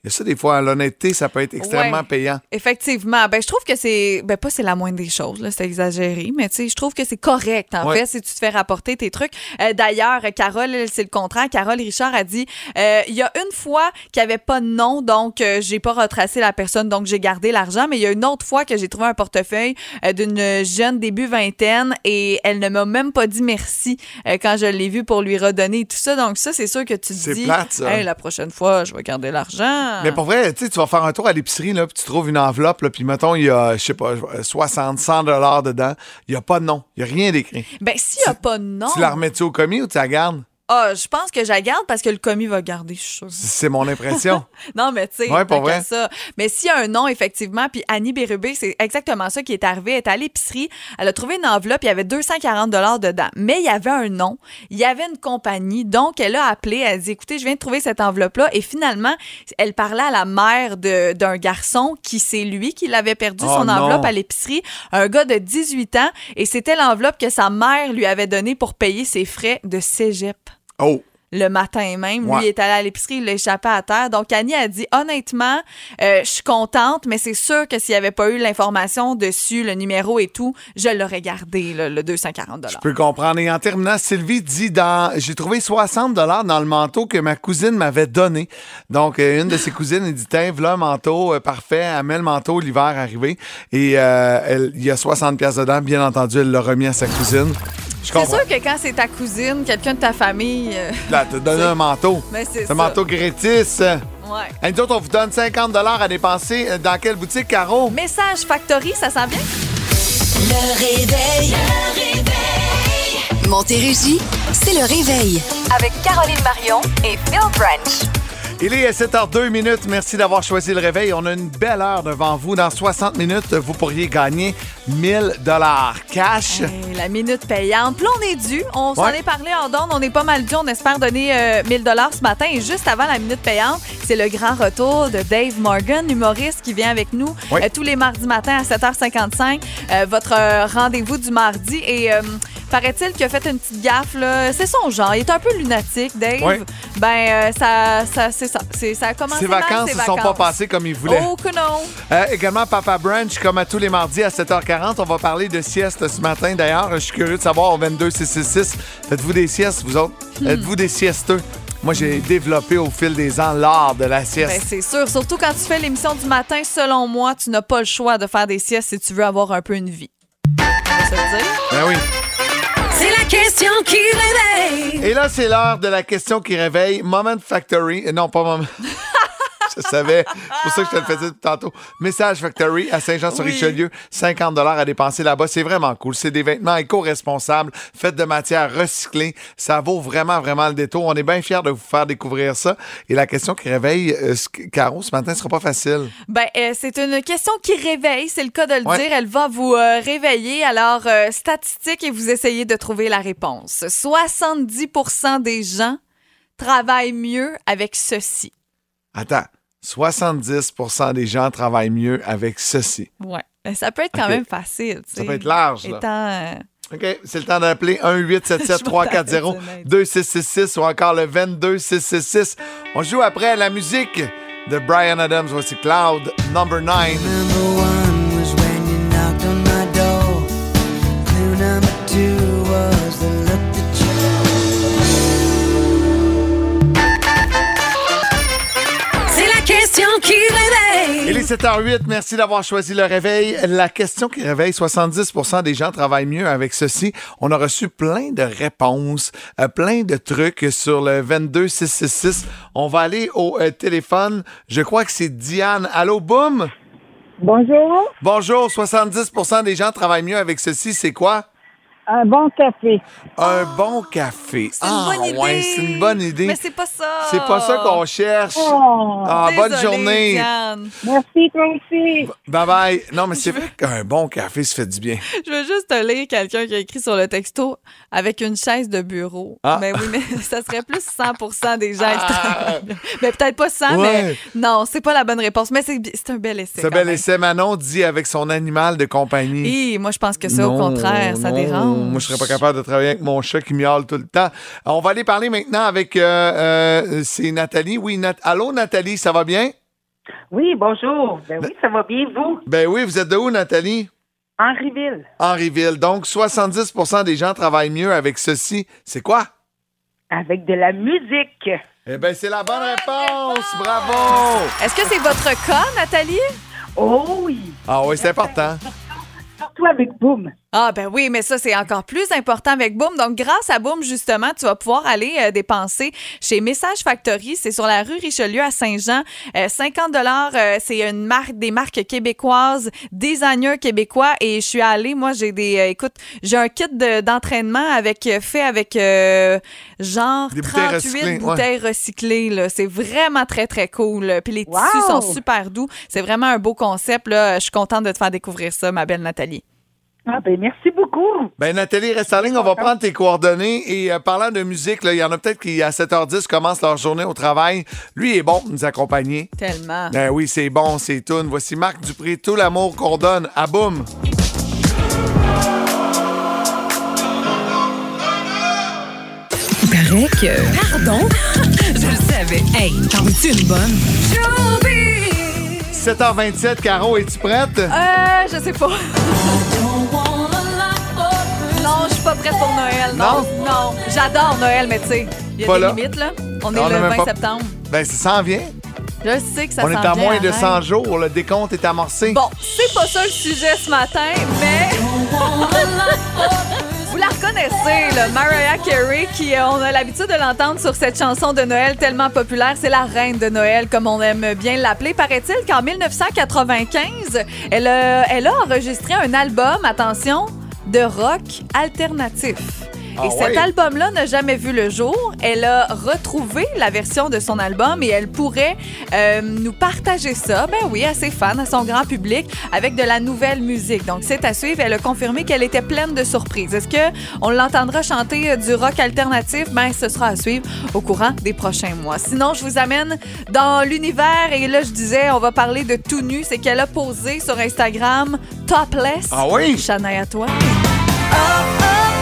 C: y a ça des fois, hein, l'honnêteté, ça peut être extrêmement
D: Ouais.
C: payant.
D: Effectivement. Ben, je trouve que c'est. Ben, pas c'est la moindre des choses, là, c'est exagéré, mais tu sais, je trouve que c'est correct, en
C: Ouais.
D: fait, si tu te fais rapporter tes trucs. Euh, D'ailleurs, Carole, c'est le contraire. Carole Richard a dit euh, il y a une fois qu'il n'y avait pas de nom, donc euh, j'ai pas retracé la personne, donc j'ai gardé l'argent, mais il y a une autre fois que j'ai trouvé un portefeuille euh, d'une jeune début vingtaine et elle ne m'a même pas dit merci euh, quand je l'ai vue pour lui redonner tout ça. Donc, ça, c'est sûr que tu te dis
C: plate, ça.
D: Hey, la prochaine fois, je vais garder l'argent.
C: Mais pour vrai, tu sais, tu vas faire un tour à l'épicerie, là, puis tu trouves une enveloppe, puis mettons, il y a, je sais pas, 60, 100 dollars dedans. Il n'y a pas de nom. Il n'y a rien d'écrit.
D: Ben, s'il n'y a pas de nom.
C: Tu la remets-tu au commis ou tu la gardes?
D: Ah, je pense que je la garde parce que le commis va garder, je suis sûre.
C: C'est mon impression.
D: Non, mais tu sais,
C: Ouais, pour vrai.
D: ça. Mais s'il y a un nom, effectivement, puis Annie Bérubé, c'est exactement ça qui est arrivé. Elle est à l'épicerie, elle a trouvé une enveloppe, il y avait 240 dollars dedans. Mais il y avait un nom, il y avait une compagnie. Donc, elle a appelé, elle a dit, écoutez, je viens de trouver cette enveloppe-là. Et finalement, elle parlait à la mère d'un garçon qui, c'est lui qui l'avait perdu,
C: Oh
D: son
C: non.
D: enveloppe à l'épicerie. Un gars de 18 ans. Et c'était l'enveloppe que sa mère lui avait donnée pour payer ses frais de cégep
C: Oh!
D: le matin même.
C: Ouais.
D: Lui il est allé à l'épicerie, il l'a échappé à terre. Donc, Annie a dit, honnêtement, euh, je suis contente, mais c'est sûr que s'il n'y avait pas eu l'information dessus, le numéro et tout, je l'aurais gardé, là, le 240
C: Je peux comprendre. Et en terminant, Sylvie dit dans j'ai trouvé 60 dollars dans le manteau que ma cousine m'avait donné. Donc euh, une de ses cousines elle dit tiens, voilà un manteau euh, parfait, elle met le manteau l'hiver arrivé et euh, elle- il y a 60 pièces dedans, bien entendu, elle l'a remis à sa cousine.
D: C'est sûr que quand c'est ta cousine, quelqu'un de ta famille... euh,
C: Là, t'as donné un manteau.
D: Mais c'est
C: un manteau gratis.
D: ouais.
C: Et nous autres, on vous donne 50 dollars à dépenser euh, dans quelle boutique, Caro?
D: Message Factory, ça sent bien?
A: Le réveil. Le réveil.
K: Montérégie, c'est le réveil.
L: Avec Caroline Marion et Phil Branch.
C: Il est 7h02 minutes. Merci d'avoir choisi le réveil. On a une belle heure devant vous. Dans 60 minutes, vous pourriez gagner 1000 dollars cash.
D: Hey, la minute payante. Là, on est dû. On s'en
C: Ouais.
D: est parlé en donne. On est pas mal dû. On espère donner euh, 1000 dollars ce matin. Et juste avant la minute payante, c'est le grand retour de Dave Morgan, humoriste qui vient avec nous euh, tous les mardis matins à 7h55. Euh, votre euh, rendez-vous du mardi. Et euh, paraît-il qu'il a fait une petite gaffe. là. C'est son genre. Il est un peu lunatique, Dave. Ben, euh, ça, ça, c'est ça. C'est- Ça a commencé
C: Ses vacances ne sont pas passées comme il voulait.
D: Oh que non!
C: Euh, également, Papa Brunch, comme à tous les mardis à 7h40. On va parler de sieste ce matin. D'ailleurs, je suis curieux de savoir au 22666, faites-vous des siestes, vous autres?
D: Hmm.
C: Êtes-vous des siesteux? Moi, j'ai développé au fil des ans l'art de la sieste.
D: Ben, c'est sûr. Surtout quand tu fais l'émission du matin, selon moi, tu n'as pas le choix de faire des siestes si tu veux avoir un peu une vie. Se le dire?
C: Ben oui.
A: C'est la question qui réveille.
C: Et là, c'est l'heure de la question qui réveille. Moment Factory. euh, Non, pas Moment. Je savais. C'est pour ça que je te le faisais depuis tantôt. Message Factory à Saint-Jean-sur-Richelieu. 50 à dépenser là-bas. C'est vraiment cool. C'est des vêtements éco-responsables, faits de matières recyclées. Ça vaut vraiment, vraiment le détour. On est bien fiers de vous faire découvrir ça. Et la question qui réveille, euh, ce- Caro, ce matin, ne sera pas facile.
D: Ben, euh, c'est une question qui réveille, c'est le cas de le
C: Ouais.
D: dire. Elle va vous euh, réveiller. Alors, euh, statistique et vous essayez de trouver la réponse. 70% des gens travaillent mieux avec ceci.
C: Attends. 70% des gens travaillent mieux avec ceci.
D: Ouais. Ça peut être quand même facile.
C: Ça peut être large, là.
D: Étant, euh,
C: OK, c'est le temps d'appeler 1-877-340-2666 ou encore le 22666. On joue après la musique de Brian Adams. Voici Cloud, number 9.
A: Qui réveille.
C: Il est 7h08, merci d'avoir choisi le réveil. La question qui réveille, 70% des gens travaillent mieux avec ceci. On a reçu plein de réponses, euh, plein de trucs sur le 22666. On va aller au euh, téléphone. Je crois que c'est Diane. Allô, boum?
M: Bonjour.
C: Bonjour, 70% des gens travaillent mieux avec ceci. C'est quoi?
M: Un bon café.
C: Un bon café.
D: C'est une
C: ah,
D: bonne idée.
C: ouais, c'est une bonne idée.
D: Mais c'est pas ça.
C: C'est pas ça qu'on cherche.
M: Oh.
C: ah, bonne journée.
D: Diane.
M: Merci, toi aussi.
C: Bye bye. Non, mais c'est vrai qu'un bon café se fait du bien.
D: Je veux juste te lire quelqu'un qui a écrit sur le texto avec une chaise de bureau.
C: Ah.
D: Mais oui, mais ça serait plus 100% des gens travaillent. Mais peut-être pas 100,
C: Ouais.
D: mais non, c'est pas la bonne réponse. Mais c'est c'est un bel essai.
C: Ce
D: quand
C: bel
D: même.
C: essai, Manon dit avec son animal de compagnie.
D: Hi, moi, je pense que ça, au
C: Non,
D: contraire, ça
C: non.
D: dérange.
C: Moi, je serais pas capable de travailler avec mon chat qui miaule tout le temps. On va aller parler maintenant avec. euh, euh, c'est Nathalie. Oui, Nat- Allô, Nathalie, ça va bien?
M: Oui, bonjour. Ben oui, ça va bien, vous?
C: Ben oui, vous êtes de où, Nathalie?
M: Henryville.
C: Henryville. Donc, 70% des gens travaillent mieux avec ceci. C'est quoi?
M: Avec de la musique.
C: Eh bien, c'est la bonne réponse. Bravo!
D: Est-ce que c'est votre cas, Nathalie?
M: Oh oui.
C: Ah oui, c'est important.
M: Surtout avec Boom.
D: Ah ben oui, mais ça c'est encore plus important avec Boom. Donc grâce à Boom justement, tu vas pouvoir aller euh, dépenser chez Message Factory, c'est sur la rue Richelieu à Saint-Jean. Euh, 50 dollars, c'est une marque des marques québécoises, designers québécois et je suis allée, moi j'ai des euh, écoute, j'ai un kit de- d'entraînement avec euh, fait avec euh, genre
C: Des bouteilles
D: 38
C: recyclées, ouais.
D: bouteilles recyclées là, c'est vraiment très très cool. Puis les tissus sont super doux, c'est vraiment un beau concept là. Je suis contente de te faire découvrir ça ma belle Nathalie.
M: Ah ben merci beaucoup.
C: Ben Nathalie, reste en ligne, on va prendre tes coordonnées. Et euh, parlant de musique, il y en a peut-être qui, à 7h10, commencent leur journée au travail. Lui est bon pour nous accompagner.
D: Tellement.
C: Ben oui, c'est bon, c'est tout. Voici Marc Dupré, tout l'amour qu'on donne. À boum!
A: Il paraît que. Pardon? Je le savais. Hey, t'en veux-tu une bonne?
C: 7h27, Caro, es-tu prête?
D: Euh, je sais pas. Suis pas prête pour Noël. Non, non? J'adore Noël, mais tu sais, il y a
C: Pas
D: des
C: là.
D: limites, là. On est
C: on
D: le
C: même
D: 20
C: pas-
D: septembre.
C: Ben, ça s'en vient.
D: Je sais que ça
C: on est à moins de
D: arrête.
C: 100 jours. Le décompte est amorcé.
D: Bon, c'est pas ça le sujet ce matin, mais. Vous la reconnaissez, là, Mariah Carey, qui euh, on a l'habitude de l'entendre sur cette chanson de Noël tellement populaire. C'est la reine de Noël, comme on aime bien l'appeler. Paraît-il qu'en 1995, elle a, elle a enregistré un album, attention, de rock alternatif.
C: Ah
D: et cet
C: ouais?
D: album-là n'a jamais vu le jour. Elle a retrouvé la version de son album et elle pourrait euh, nous partager ça, ben oui, à ses fans, à son grand public, avec de la nouvelle musique. Donc, c'est à suivre. Elle a confirmé qu'elle était pleine de surprises. Est-ce que on l'entendra chanter euh, du rock alternatif? Ben, ce sera à suivre au courant des prochains mois. Sinon, je vous amène dans l'univers et là, je disais, on va parler de tout nu. C'est qu'elle a posé sur Instagram topless.
C: Ah oui?
D: Shania Twain.
C: Ah, ah,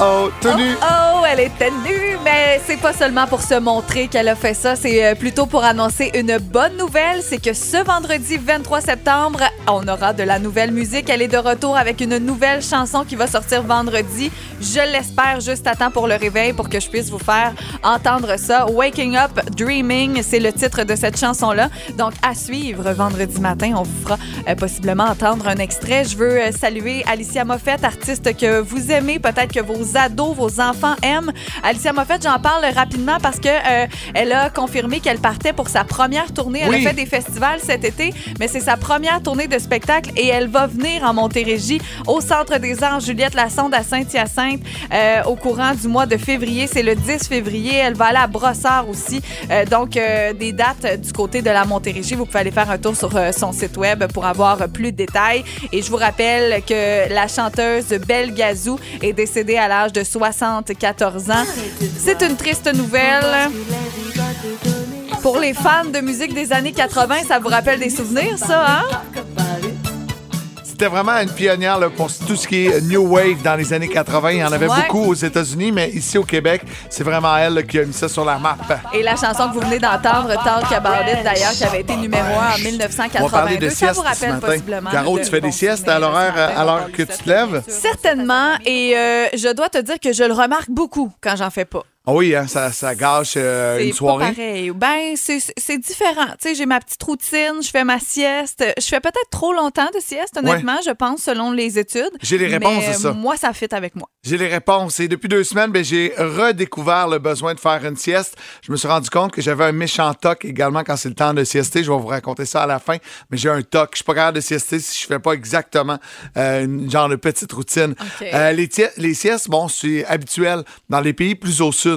C: oh, tenu.
D: Oh, elle était nue, mais c'est pas seulement pour se montrer qu'elle a fait ça, c'est euh, plutôt pour annoncer une bonne nouvelle, c'est que ce vendredi 23 septembre, on aura de la nouvelle musique. Elle est de retour avec une nouvelle chanson qui va sortir vendredi. Je l'espère juste à temps pour le réveil pour que je puisse vous faire entendre ça. Waking Up Dreaming, c'est le titre de cette chanson-là. Donc à suivre vendredi matin, on vous fera euh, possiblement entendre un extrait. Je veux euh, saluer Alicia Moffett, artiste que vous aimez, peut-être que vos ados, vos enfants aiment. Alicia Moffett, j'en parle rapidement parce que euh, elle a confirmé qu'elle partait pour sa première tournée. Elle
C: Oui.
D: a fait des festivals cet été, mais c'est sa première tournée de spectacle et elle va venir en Montérégie au Centre des Arts Juliette Lassonde à Saint-Hyacinthe euh, au courant du mois de février. C'est le 10 février. Elle va aller à Brossard aussi. Euh, donc, euh, des dates du côté de la Montérégie. Vous pouvez aller faire un tour sur son site web pour avoir plus de détails. Et je vous rappelle que la chanteuse Belle Gazou est décédée à l'âge de 74 ans. C'est une triste nouvelle. Pour les fans de musique des années 80, ça vous rappelle des souvenirs, ça, hein?
C: C'était vraiment une pionnière là, pour tout ce qui est New Wave dans les années 80. Il y en avait
D: Ouais.
C: beaucoup aux États-Unis, mais ici au Québec, c'est vraiment elle là, qui a mis ça sur la map.
D: Et la chanson que vous venez d'entendre, Talk About It, d'ailleurs, qui avait été numéro 1 en
C: On va parler
D: 1982.
C: de
D: Ça vous rappelle possiblement.
C: Caro, tu fais des siestes à l'horaire à l'heure que tu te lèves?
D: Certainement, et euh, je dois te dire que je le remarque beaucoup quand j'en fais pas.
C: Ah oui, hein, ça, ça gâche euh,
D: C'est
C: une soirée.
D: pareil. Ben, c'est- c'est c'est différent. Tu sais, j'ai ma petite routine, je fais ma sieste. Je fais peut-être trop longtemps de sieste, honnêtement, je pense, selon les études.
C: J'ai les réponses à ça.
D: Moi, ça fit avec moi.
C: J'ai les réponses. Et depuis deux semaines, ben, j'ai redécouvert le besoin de faire une sieste. Je me suis rendu compte que j'avais un méchant toc également quand c'est le temps de siester. Je vais vous raconter ça à la fin. Mais j'ai un toc. Je suis pas capable de siester si je fais pas exactement euh, une genre de petite routine. Euh, les siestes, bon, c'est habituel dans les pays plus au sud.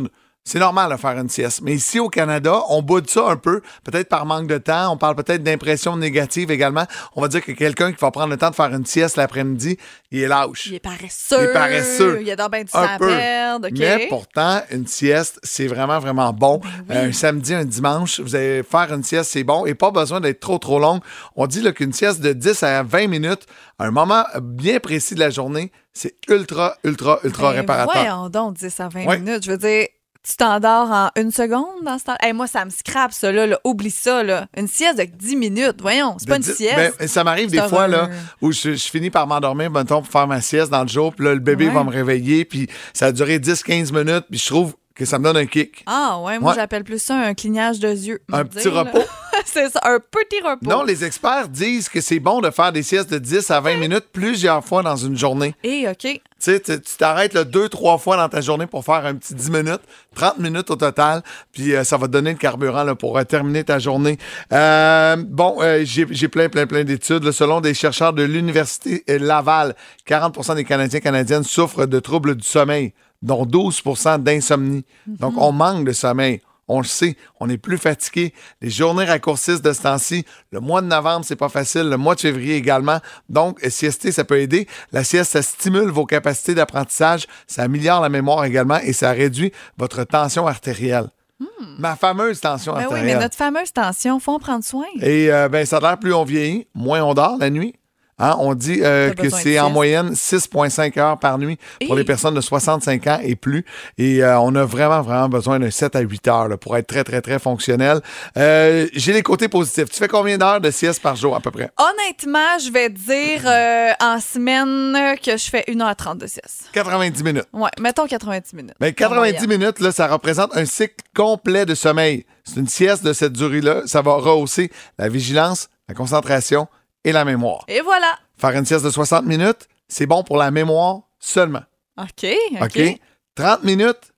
C: C'est normal de faire une sieste. Mais ici au Canada, on boude ça un peu, peut-être par manque de temps. On parle peut-être d'impressions négatives également. On va dire que quelqu'un qui va prendre le temps de faire une sieste l'après-midi, il est lâche.
D: Il est paresseux.
C: Il est paresseux.
D: Il y a donc bien du
C: Un peu.
D: perdre.
C: Mais pourtant, une sieste, c'est vraiment, vraiment bon.
D: Ben
C: Euh, un samedi, un dimanche, vous allez faire une sieste, c'est bon. Et pas besoin d'être trop, trop longue. On dit qu'une sieste de 10 à 20 minutes, à un moment bien précis de la journée, c'est ultra, ultra, ultra
D: Ben,
C: réparateur.
D: Voyons donc, 10 à 20
C: Ouais.
D: minutes. Je veux dire, tu t'endors en une seconde dans ce temps Hey, moi, ça me scrape, ça, là, là. Oublie ça, là. Une sieste de 10 minutes. Voyons, c'est pas une sieste.
C: ben, ça m'arrive des fois là, où je, je finis par m'endormir, mettons, pour faire ma sieste dans le jour, puis là, le bébé
D: Ouais.
C: va me réveiller, puis ça a duré 10-15 minutes, puis je trouve que ça me donne un kick.
D: Ah, ouais, moi,
C: Ouais.
D: j'appelle plus ça un clignage de yeux.
C: Un petit
D: dire,
C: repos.
D: c'est un petit repos.
C: Non, les experts disent que c'est bon de faire des siestes de 10 à 20 minutes plusieurs fois dans une journée.
D: Et, OK.
C: Tu sais, tu tu t'arrêtes là, deux, trois fois dans ta journée pour faire un petit 10 minutes, 30 minutes au total, puis euh, ça va te donner le carburant là, pour euh, terminer ta journée. Euh, bon, j'ai j'ai plein, plein, plein d'études. là. Selon des chercheurs de l'Université Laval, 40 des Canadiens et Canadiennes souffrent de troubles du sommeil, dont 12 d'insomnie. Donc, on manque de sommeil. On le sait, on est plus fatigué. Les journées raccourcissent de ce temps-ci. Le mois de novembre, c'est pas facile. Le mois de février également. Donc, euh, siester, ça peut aider. La sieste, ça stimule vos capacités d'apprentissage. Ça améliore la mémoire également et ça réduit votre tension artérielle. Ma fameuse tension
D: Ben oui,
C: artérielle.
D: mais notre fameuse tension, faut en prendre soin.
C: Et euh, ben, ça a l'air plus on vieillit, moins on dort la nuit. Hein, on dit euh, que c'est en moyenne 6,5 heures par nuit pour les personnes de 65 ans et plus. Et euh, on a vraiment, vraiment besoin de 7 à 8 heures là, pour être très, très, très fonctionnel. Euh, J'ai les côtés positifs. Tu fais combien d'heures de sieste par jour à peu près?
D: Honnêtement, je vais dire euh, en semaine que je fais 1h30 de sieste.
C: 90 minutes.
D: Ouais, mettons 90 minutes.
C: Mais
D: En
C: 90
D: moyenne.
C: minutes, là, ça représente un cycle complet de sommeil. C'est une sieste de cette durée-là. Ça va rehausser la vigilance, la concentration et la mémoire.
D: Et voilà.
C: Faire une sieste de 60 minutes, c'est bon pour la mémoire seulement.
D: OK, OK.
C: OK? 30 minutes,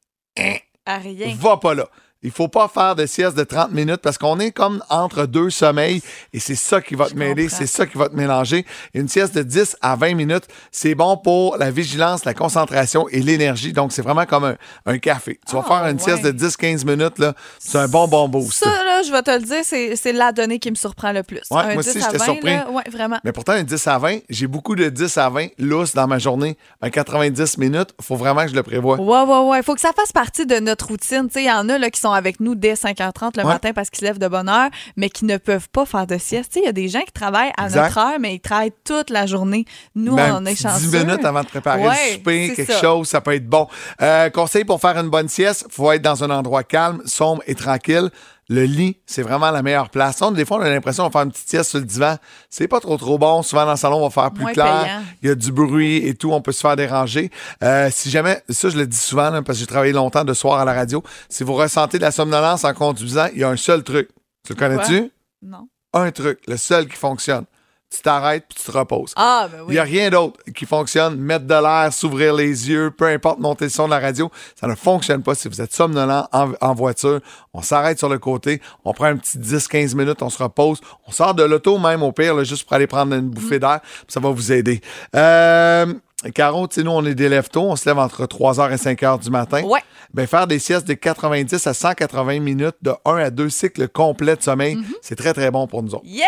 D: À rien.
C: va pas là. Il faut pas faire de sieste de 30 minutes parce qu'on est comme entre deux sommeils et c'est ça qui va te mêler, c'est ça qui va te mélanger. Une sieste de 10 à 20 minutes, c'est bon pour la vigilance, la concentration et l'énergie. Donc, c'est vraiment comme un, un café. Tu vas
D: Ah,
C: faire une
D: ouais.
C: sieste de 10-15 minutes, là, c'est un bon, bon boost.
D: Ça, là, je vais te le dire, c'est c'est la donnée qui me surprend le plus.
C: Ouais,
D: un
C: moi aussi,
D: 10 à
C: j'étais
D: 20,
C: surpris.
D: là, ouais, vraiment.
C: Mais pourtant, un 10 à 20, j'ai beaucoup de 10 à 20 lousses dans ma journée. Un 90 minutes, il faut vraiment que je le prévoie.
D: Ouais, ouais, ouais. Il faut que ça fasse partie de notre routine. Tu sais, Il y en a là, qui sont avec nous dès 5h30 le
C: Ouais.
D: matin parce qu'ils se lèvent de bonne heure, mais qui ne peuvent pas faire de sieste. Il y a des gens qui travaillent à
C: Exact.
D: notre heure, mais ils travaillent toute la journée. Nous,
C: Ben,
D: on est chanceux.
C: 10 minutes avant de préparer
D: Ouais,
C: le souper, quelque
D: ça.
C: chose, ça peut être bon. Euh, conseil pour faire une bonne sieste, faut être dans un endroit calme, sombre et tranquille. Le lit, c'est vraiment la meilleure place. On, des fois, on a l'impression de faire une petite sieste sur le divan. C'est pas trop trop bon. Souvent, dans le salon, on va faire plus
D: Moins
C: clair.
D: payant.
C: Il y a du bruit et tout. On peut se faire déranger. Euh, si jamais, ça, je le dis souvent, là, parce que j'ai travaillé longtemps de soir à la radio. Si vous ressentez de la somnolence en conduisant, il y a un seul truc. Tu le connais-tu?
D: Non.
C: Un truc, le seul qui fonctionne. Tu t'arrêtes puis tu te reposes.
D: Ah, ben
C: Il
D: oui.
C: n'y a rien d'autre qui fonctionne. Mettre de l'air, s'ouvrir les yeux, peu importe, monter le son de la radio, ça ne fonctionne pas si vous êtes somnolent en, en voiture. On s'arrête sur le côté, on prend un petit 10-15 minutes, on se repose, on sort de l'auto même au pire, là, juste pour aller prendre une bouffée d'air, puis ça va vous aider. Euh, Caro, tu sais, nous, on est des lève tôt, on se lève entre 3h et 5h du matin.
D: Ouais.
C: Ben, faire des siestes de 90 à 180 minutes de 1 à 2 cycles complets de sommeil,
D: Mhm.
C: c'est très, très bon pour nous autres.
D: Yeah!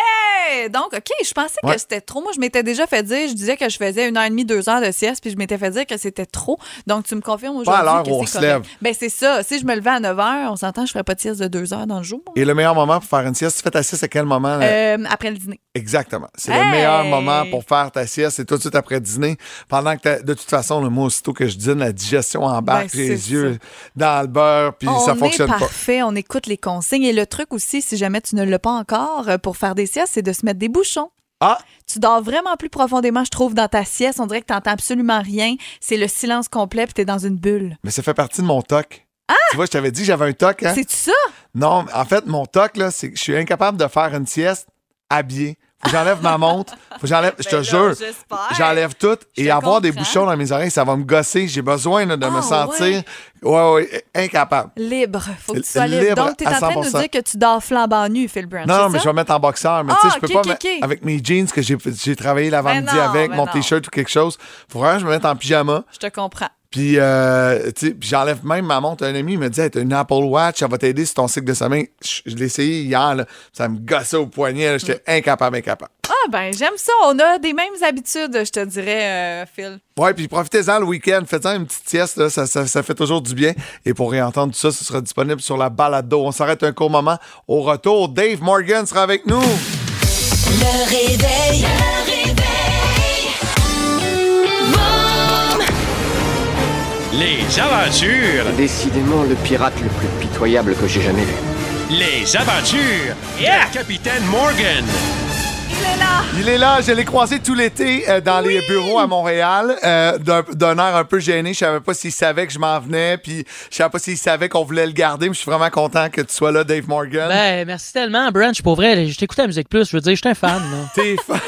D: Donc, OK, je pensais
C: Ouais.
D: que c'était trop. Moi, je m'étais déjà fait dire, je disais que je faisais une heure et demie, deux heures de sieste, puis je m'étais fait dire que c'était trop. Donc, tu me confirmes aujourd'hui
C: Pas à l'heure
D: que
C: où on se lève.
D: Ben, c'est ça. Si je me levais à 9 heures, on s'entend, je ferais pas de sieste de deux heures dans le jour.
C: Et le meilleur moment pour faire une sieste, tu fais ta sieste à quel moment? là?
D: Euh, après le dîner.
C: Exactement. C'est
D: Hey!
C: le meilleur moment pour faire ta sieste. C'est tout de suite après dîner. Pendant que, de toute façon, le moi, aussitôt que je dîne, la digestion embarque,
D: Ben,
C: les
D: c'est
C: yeux dans le beurre, puis
D: on
C: ça fonctionne pas.
D: parfait, on écoute les consignes. Et le truc aussi, si jamais tu ne l'as pas encore, euh, pour faire des siestes, c'est de se mettre des bouchons.
C: Ah!
D: Tu dors vraiment plus profondément, je trouve, dans ta sieste. On dirait que tu n'entends absolument rien. C'est le silence complet, puis tu es dans une bulle.
C: Mais ça fait partie de mon toc. Tu vois, je t'avais dit que j'avais un toc. Hein?
D: Ah! C'est-tu ça?
C: Non, en fait, mon toc, là, c'est que je suis incapable de faire une sieste habillé. J'enlève ma montre. Faut que j'enlève, je te
D: Ben
C: jure, j'enlève tout. Et avoir des bouchons dans mes oreilles, ça va me gosser. J'ai besoin là, de me
D: Ah,
C: sentir ouais. Ouais, incapable.
D: Libre. Faut que tu sois
C: Libre
D: libre. Donc, tu es en train de nous
C: 100%.
D: dire que tu dors flambant nu, Phil Branch.
C: Non, mais je vais mettre en boxeur. Mais tu
D: Ah,
C: sais, je peux
D: ok,
C: pas
D: ok,
C: mettre
D: ok.
C: avec mes jeans que j'ai travaillé l'avant-midi
D: Ben
C: avec,
D: ben
C: mon t-shirt ou quelque chose. Faut vraiment que je me mette en pyjama.
D: Je te comprends.
C: Puis, euh, tu sais, j'enlève même ma montre. Un ami il me dit, hey, t'as une Apple Watch, ça va t'aider sur ton cycle de sommeil. Je, je l'ai essayé hier, là. ça me gossait au poignet. là. J'étais incapable, incapable.
D: Ah, ben, j'aime ça. On a des mêmes habitudes, je te dirais, euh, Phil.
C: Ouais, puis profitez-en le week-end. Faites-en une petite sieste, là. Ça, ça- ça fait toujours du bien. Et pour réentendre tout ça, ce sera disponible sur la balado. On s'arrête un court moment. Au retour, Dave Morgan sera avec nous.
K: Le réveil. Le réveil.
N: Les aventures,
O: Décidément le pirate le plus pitoyable que j'ai jamais vu.
N: les aventures, yeah! Capitaine Morgan.
C: Il est là, je l'ai croisé tout l'été euh, dans les bureaux à Montréal, euh, d'un air un peu gêné. Je savais pas s'il savait que je m'en venais, puis je savais pas s'il savait qu'on voulait le garder. Mais je suis vraiment content que tu sois là, Dave Morgan.
P: Ben, merci tellement, Branch. Pour vrai, je t'écoute à Musique Plus. Je veux dire, je suis un fan. là.
C: T'es fan.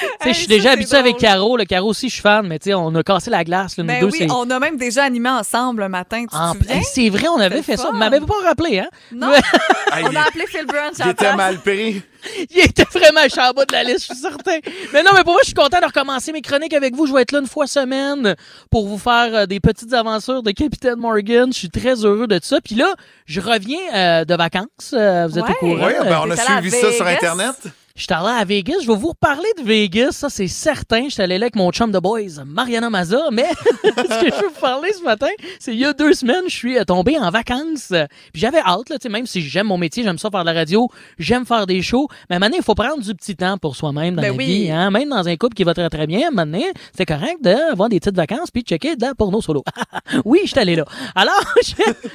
P: Tu sais, je suis déjà habitué avec Caro. Le Caro aussi, je suis fan, mais tu sais, on a cassé la glace. Là, nous
D: Ben
P: deux,
D: oui, on a même déjà animé ensemble un matin, tu
P: En-? Hey, c'est vrai, on avait fait ça.
D: fun.
P: On m'avait pas rappelé, hein?
D: Non, on a appelé Phil Branch à
C: Il était mal pris.
P: Il était vraiment en bas de la liste, je suis certain. Mais non, mais pour moi, je suis content de recommencer mes chroniques avec vous. Je vais être là une fois semaine pour vous faire euh, des petites aventures de Capitaine Morgan. Je suis très heureux de ça. Puis là, je reviens euh, de vacances. Euh, vous êtes
D: Ouais.
P: au courant?
C: Oui, ben, on a suivi ça sur? Internet.
P: Je suis allé à Vegas. Je vais vous reparler de Vegas, ça c'est certain. Je suis allé là avec mon chum de boys, Mariana Maza. Mais ce que je veux vous parler ce matin, c'est il y a deux semaines, je suis euh, tombé en vacances. Puis j'avais hâte, là, tu sais, même si j'aime mon métier, j'aime ça faire de la radio, j'aime faire des shows. Mais maintenant, il faut prendre du petit temps pour soi-même dans
D: Ben
P: la
D: oui.
P: vie. Hein? Même dans un couple qui va très très bien, maintenant, c'est correct d'avoir des petites vacances puis de checker de la porno solo. oui, je suis allé là. Alors, je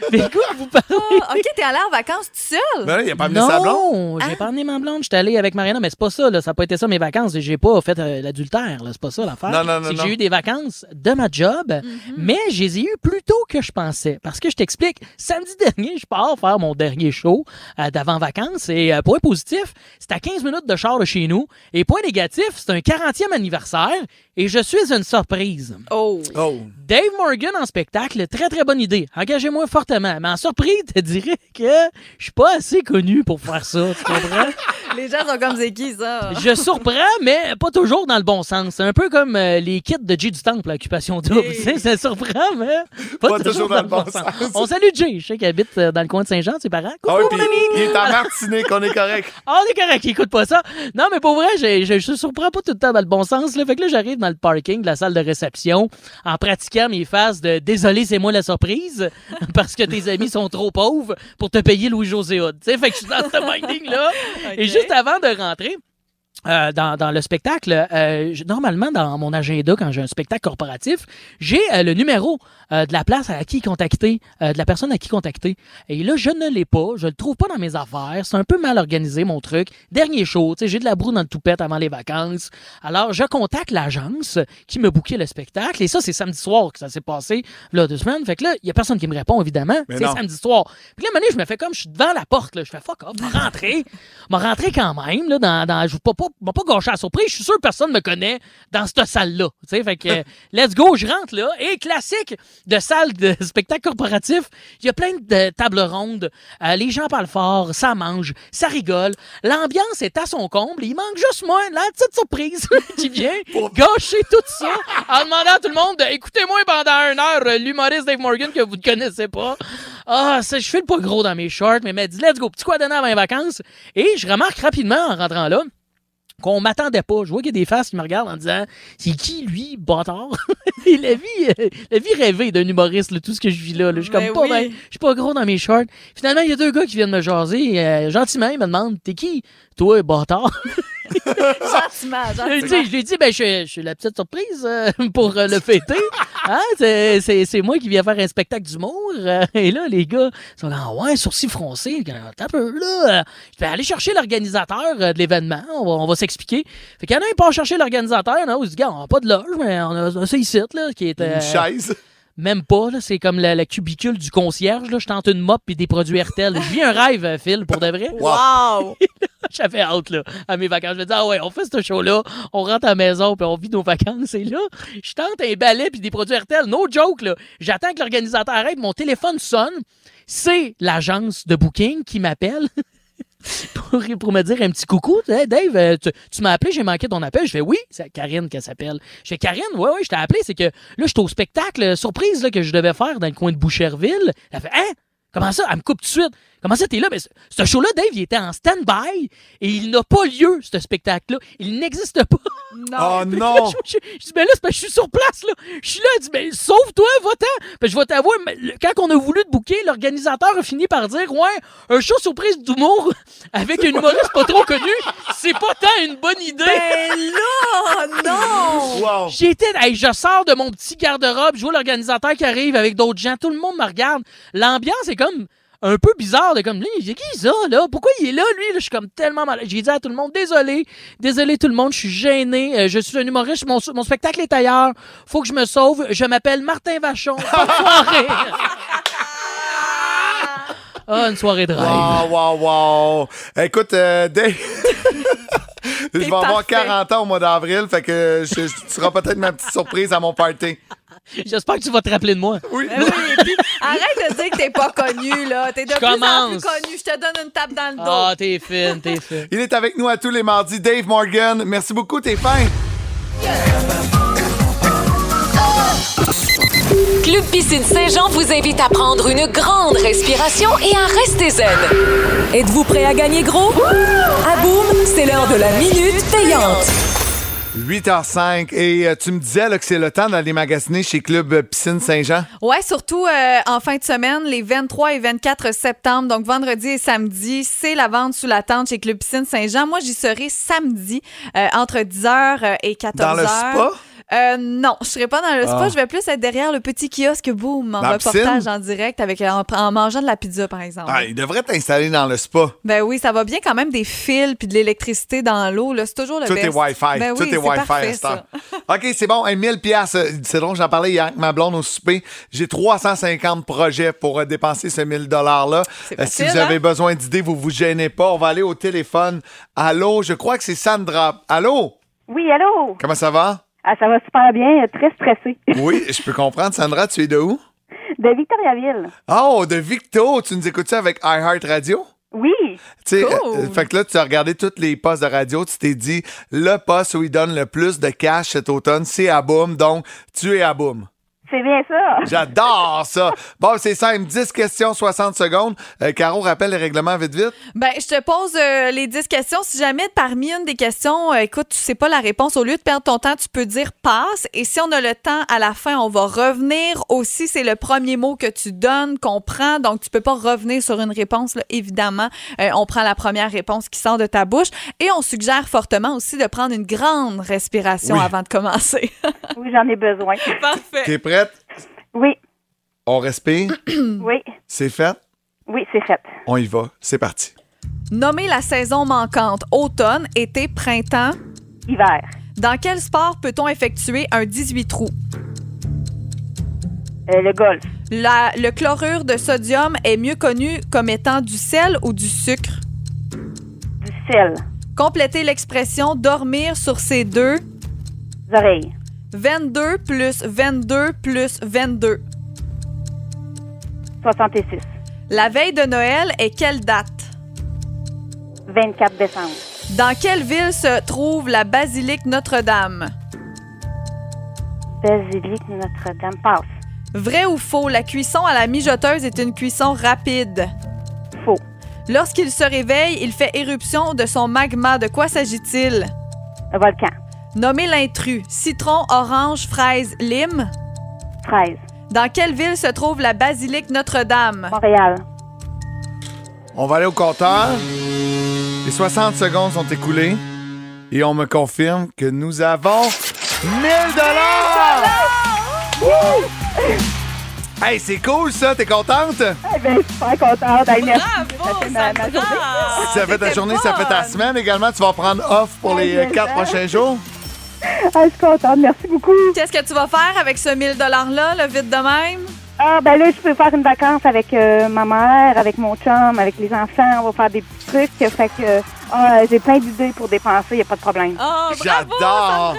P: vais écoute, vous parler?
D: Ah, OK, t'es allé en vacances tout seul?
C: Ben là, il a pas amené sa blonde.
P: Non, j'ai pas amené ma blonde. J'étais allé avec Mariana, mais c'est pas ça. Là. Ça n'a pas été ça mes vacances. J'ai pas fait euh, l'adultère. là. C'est pas ça l'affaire.
C: Non, non, non,
P: C'est que
C: non.
P: j'ai eu des vacances de ma job, mais je les ai eues plus tôt que je pensais. Parce que je t'explique, samedi dernier, je pars faire mon dernier show euh, d'avant-vacances. Et euh, point positif, c'est à 15 minutes de char de chez nous. Et point négatif, c'est un 40e anniversaire et je suis une surprise.
D: Oh.
C: Oh.
P: Dave Morgan en spectacle, très très bonne idée. Engagez-moi fortement. Mais en surprise, te dirais que je suis pas assez connu pour faire ça. Tu comprends?
D: Les gens sont comme c'est qui, ça?
P: Je surprends, mais pas toujours dans le bon sens. C'est un peu comme euh, les kits de Jay du Temple, à Occupation Double. Tu sais, Ça surprend, mais pas, toujours, dans le bon sens. On salue Jay, je sais qu'il habite euh, dans le coin de Saint-Jean, ses parents.
C: Ah
P: Coucou,
C: puis
P: mon ami!
C: il est en Martinique, on est correct.
P: Ah, on est correct, il écoute pas ça. Non, mais pour vrai, je, je, je surprends pas tout le temps dans le bon sens. Là. Fait que là, j'arrive dans le parking de la salle de réception en pratiquant mes phases de désolé, c'est moi la surprise parce que tes amis sont trop pauvres pour te payer Louis-José Hood. Tu sais, Fait que je suis dans ce minding-là. Et juste avant de rentrer, rentrée euh, dans, dans le spectacle, euh, je- normalement, dans mon agenda, quand j'ai un spectacle corporatif, j'ai euh, le numéro euh, de la place à qui contacter, euh, de la personne à qui contacter. Et là, je ne l'ai pas. Je le trouve pas dans mes affaires. C'est un peu mal organisé, mon truc. Dernier show, tu sais, j'ai de la broue dans le toupette avant les vacances. Alors, je contacte l'agence qui me bouquait le spectacle. Et ça, c'est samedi soir que ça s'est passé, là, deux semaines. Fait que là, il y a personne qui me répond, évidemment. C'est samedi soir. Puis là, donné, je me fais comme je suis devant la porte, là. Je fais fuck off, m'a rentré. m'a rentré quand même, là, dans, dans, je veux pas, pas m'a pas gâché la surprise. Je suis sûr que personne me connaît dans cette salle-là. Fait que, euh, let's go, je rentre là. Et classique de salle de spectacle corporatif, il y a plein de tables rondes. Euh, les gens parlent fort, ça mange, ça rigole. L'ambiance est à son comble. Il manque juste moi, la petite surprise qui vient gâcher tout ça en demandant à tout le monde de écoutez-moi pendant une heure euh, l'humoriste Dave Morgan que vous ne connaissez pas. Ah, ça, je fais le pas gros dans mes shorts, mais m'a dit let's go, petit quoi donner avant les vacances. Et je remarque rapidement en rentrant là qu'on m'attendait pas. Je vois qu'il y a des faces qui me regardent en disant c'est qui lui, bâtard? Et la vie, euh, la vie rêvée d'un humoriste, là, tout ce que je vis là. là. Je suis comme
D: Ben
P: pas,
D: oui.
P: ben, je suis pas gros dans mes shorts. Finalement, il y a deux gars qui viennent me jaser. euh, gentiment, ils me demandent T'es qui Toi, bâtard?
D: Gentiment,
P: je,
D: gentiment.
P: lui je lui dis, ben, je, je suis la petite surprise euh, pour euh, le fêter. Hein, c'est- C'est c'est moi qui viens faire un spectacle d'humour. euh, et là, les gars sont là, Ah ouais, sourcils froncés. T'as un peu là. euh, Je vais aller chercher l'organisateur euh, de l'événement. On va, on va s'expliquer. Fait qu'il y en a un qui part chercher l'organisateur. Il y en a un qui dit, gars, on n'a pas de loge, mais on a, on a ça ici, là, qui est. euh,
C: Une chaise.
P: Même pas, là. C'est comme la, la cubicule du concierge, là. Je tente une mop et des produits RTL. Je vis un rêve, euh, Phil, pour de vrai.
D: Wow!
P: J'avais hâte, là, à mes vacances. Je me disais, ah ouais, on fait ce show-là, on rentre à la maison, puis on vit nos vacances. Et là, je tente un balai puis des produits RTL. No joke, là. J'attends que l'organisateur arrête, mon téléphone sonne. C'est l'agence de booking qui m'appelle. Pour, me dire un petit coucou, Dave, euh, tu, tu m'as appelé, j'ai manqué ton appel. Je fais oui, c'est Karine qu'elle s'appelle. Je fais Karine, ouais, ouais, je t'ai appelé, c'est que là, je suis au spectacle euh, surprise là, que je devais faire dans le coin de Boucherville. Elle fait Hein? Comment ça? Elle me coupe tout de suite. Comment ça, t'es là? Mais ce, ce show-là, Dave, il était en stand-by et il n'a pas lieu, ce spectacle-là. Il n'existe pas.
C: Oh
P: Puis
C: non!
P: là, je, je- je dis, ben là, c'est parce que je suis sur place, là. Je suis là, elle dit, ben, sauve-toi, va-t'en. Ben, je vais t'avouer, mais le- quand on a voulu te booker, l'organisateur a fini par dire, ouais, un show surprise d'humour avec une humoriste pas trop connue, c'est pas tant une bonne idée.
D: Ben là, non!
C: Wow.
P: J'étais, hey, je sors de mon petit garde-robe, je vois l'organisateur qui arrive avec d'autres gens, tout le monde me regarde. L'ambiance est comme un peu bizarre de comme lui, c'est qui ça là Pourquoi il est là lui là? Je suis comme tellement mal. J'ai dit à tout le monde désolé, désolé tout le monde, je suis gêné, euh, je suis un humoriste, mon, mon spectacle est ailleurs, faut que je me sauve. Je m'appelle Martin Vachon. Bonne soirée. Ah, une soirée de rêve.
C: Wow, wow, wow. Écoute, euh, Dave, je vais avoir
D: parfait.
C: 40 ans au mois d'avril, fait que je- tu seras peut-être ma petite surprise à mon party.
P: J'espère que tu vas te rappeler de moi.
C: Oui.
D: Ben oui, puis arrête de dire que t'es pas connu, là. T'es de
P: Je
D: plus en plus
P: commence.
D: connu. Je te donne une tape dans le dos.
P: Ah, t'es fine, t'es fine.
C: Il est avec nous à tous les mardis, Dave Morgan. Merci beaucoup, t'es fin.
L: Club Piscine Saint-Jean vous invite à prendre une grande respiration et à rester zen. Êtes-vous prêt à gagner gros? À boum, c'est l'heure de la minute payante.
C: 8h05. Et euh, tu me disais là, que c'est le temps d'aller magasiner chez Club Piscine Saint-Jean.
D: Ouais, surtout euh, en fin de semaine, les 23 et 24 septembre, donc vendredi et samedi, c'est la vente sous la tente chez Club Piscine Saint-Jean. Moi, j'y serai samedi euh, entre 10h et 14h.
C: Dans le spa?
D: Euh, non, je serai pas dans le spa.
C: Ah.
D: Je vais plus être derrière le petit kiosque Boom en
C: Dans
D: reportage en direct avec en, en mangeant de la pizza, par exemple.
C: Ah, il devrait t'installer dans le spa.
D: Ben oui, ça va bien quand même des fils puis de l'électricité dans l'eau. là. C'est toujours le
C: Tout
D: best.
C: est Wi-Fi.
D: Ben
C: Tout
D: oui,
C: est Wi-Fi
D: parfait, ça.
C: OK, c'est bon. Hey, 1000 piastres. Euh, C'est drôle, j'en parlais hier avec ma blonde au souper. J'ai 350 projets pour euh, dépenser ce 1000 $-là.
D: C'est
C: Euh, si
D: facile,
C: vous avez
D: hein?
C: besoin d'idées, vous vous gênez pas. On va aller au téléphone. Allô, je crois que c'est Sandra. Allô?
M: Oui, allô?
C: Comment ça va?
M: Ah, ça va super bien, euh, très stressé.
C: Oui, je peux comprendre. Sandra, tu es de où?
M: De Victoriaville.
C: Oh, de Victo. Tu nous écoutes ça avec iHeartRadio?
M: Oui.
C: Tu sais,
D: Cool.
C: euh, fait que là, tu as regardé tous les postes de radio, tu t'es dit, le poste où il donne le plus de cash cet automne, c'est à Boom, donc tu es à Boom.
M: C'est bien ça.
C: J'adore ça. Bon, c'est simple, 10 questions, 60 secondes. Euh, Caro, rappelle les règlements vite, vite.
D: Ben, je te pose euh, les 10 questions. Si jamais parmi une des questions, euh, écoute, tu sais pas la réponse, au lieu de perdre ton temps, tu peux dire passe. Et si on a le temps, à la fin, on va revenir aussi. C'est le premier mot que tu donnes, qu'on prend. Donc, tu peux pas revenir sur une réponse, là, évidemment. Euh, on prend la première réponse qui sort de ta bouche. Et on suggère fortement aussi de prendre une grande respiration
C: Oui.
D: avant de commencer.
M: Oui, j'en ai besoin.
D: Parfait.
C: T'es prête?
M: Oui,
C: On respire?
M: oui,
C: C'est fait?
M: oui, c'est fait.
C: On y va. C'est parti.
D: Nommer la saison manquante. Automne, été, printemps.
M: Hiver.
D: Dans quel sport peut-on effectuer un 18 trous?
M: Euh, le golf.
D: La- le chlorure de sodium est mieux connu comme étant du sel ou du sucre?
M: Du sel.
D: Complétez l'expression dormir sur ses deux.
M: Oreilles.
D: 22 plus 22 plus 22.
M: 66.
D: La veille de Noël est quelle date?
M: 24 décembre.
D: Dans quelle ville se trouve la basilique Notre-Dame?
M: Basilique Notre-Dame. Passe.
D: Vrai ou faux, la cuisson à la mijoteuse est une cuisson rapide?
M: Faux.
D: Lorsqu'il se réveille, il fait éruption de son magma. De quoi s'agit-il?
M: Un volcan.
D: Nommez l'intrus. Citron, orange, fraise, lime.
M: Fraise.
D: Dans quelle ville se trouve la basilique Notre-Dame?
M: Montréal.
C: On va aller au compteur. Les 60 secondes sont écoulées et on me confirme que nous avons 1000 dollars. Hey, c'est cool ça, t'es contente?
M: Eh bien, super contente. Hey, merci. ça fait ma, ma journée.
C: ça fait ta journée, ça fait ta semaine également. Tu vas prendre off pour les 4
M: je
C: prochains jours.
M: Ah, je suis contente. Merci beaucoup.
D: Qu'est-ce que tu vas faire avec ce 1000 $-là, le vite de même?
M: Ah, ben là, je peux faire une vacance avec euh, ma mère, avec mon chum, avec les enfants. On va faire des petits trucs. Fait que ah, j'ai plein d'idées pour dépenser. Il n'y a pas de problème.
D: Oh,
C: J'adore!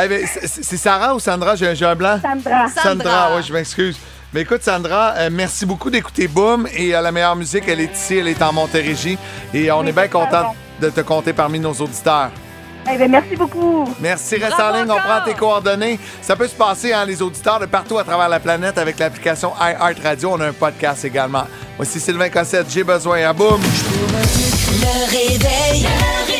C: Eh ben, c'est c'est Sarah ou Sandra? J'ai j'ai un blanc?
M: Sandra.
C: Sandra, oui, je m'excuse. Mais écoute, Sandra, euh, merci beaucoup d'écouter Boom et euh, la meilleure musique, elle est ici, elle est en Montérégie. Et on est bien content de te compter parmi nos auditeurs.
M: Eh bien, merci beaucoup.
C: Merci, reste en ligne, on prend tes coordonnées. Ça peut se passer, hein, les auditeurs de partout à travers la planète avec l'application iHeartRadio. On a un podcast également. Voici Sylvain Cossette, j'ai besoin à Boom.
K: Le réveil.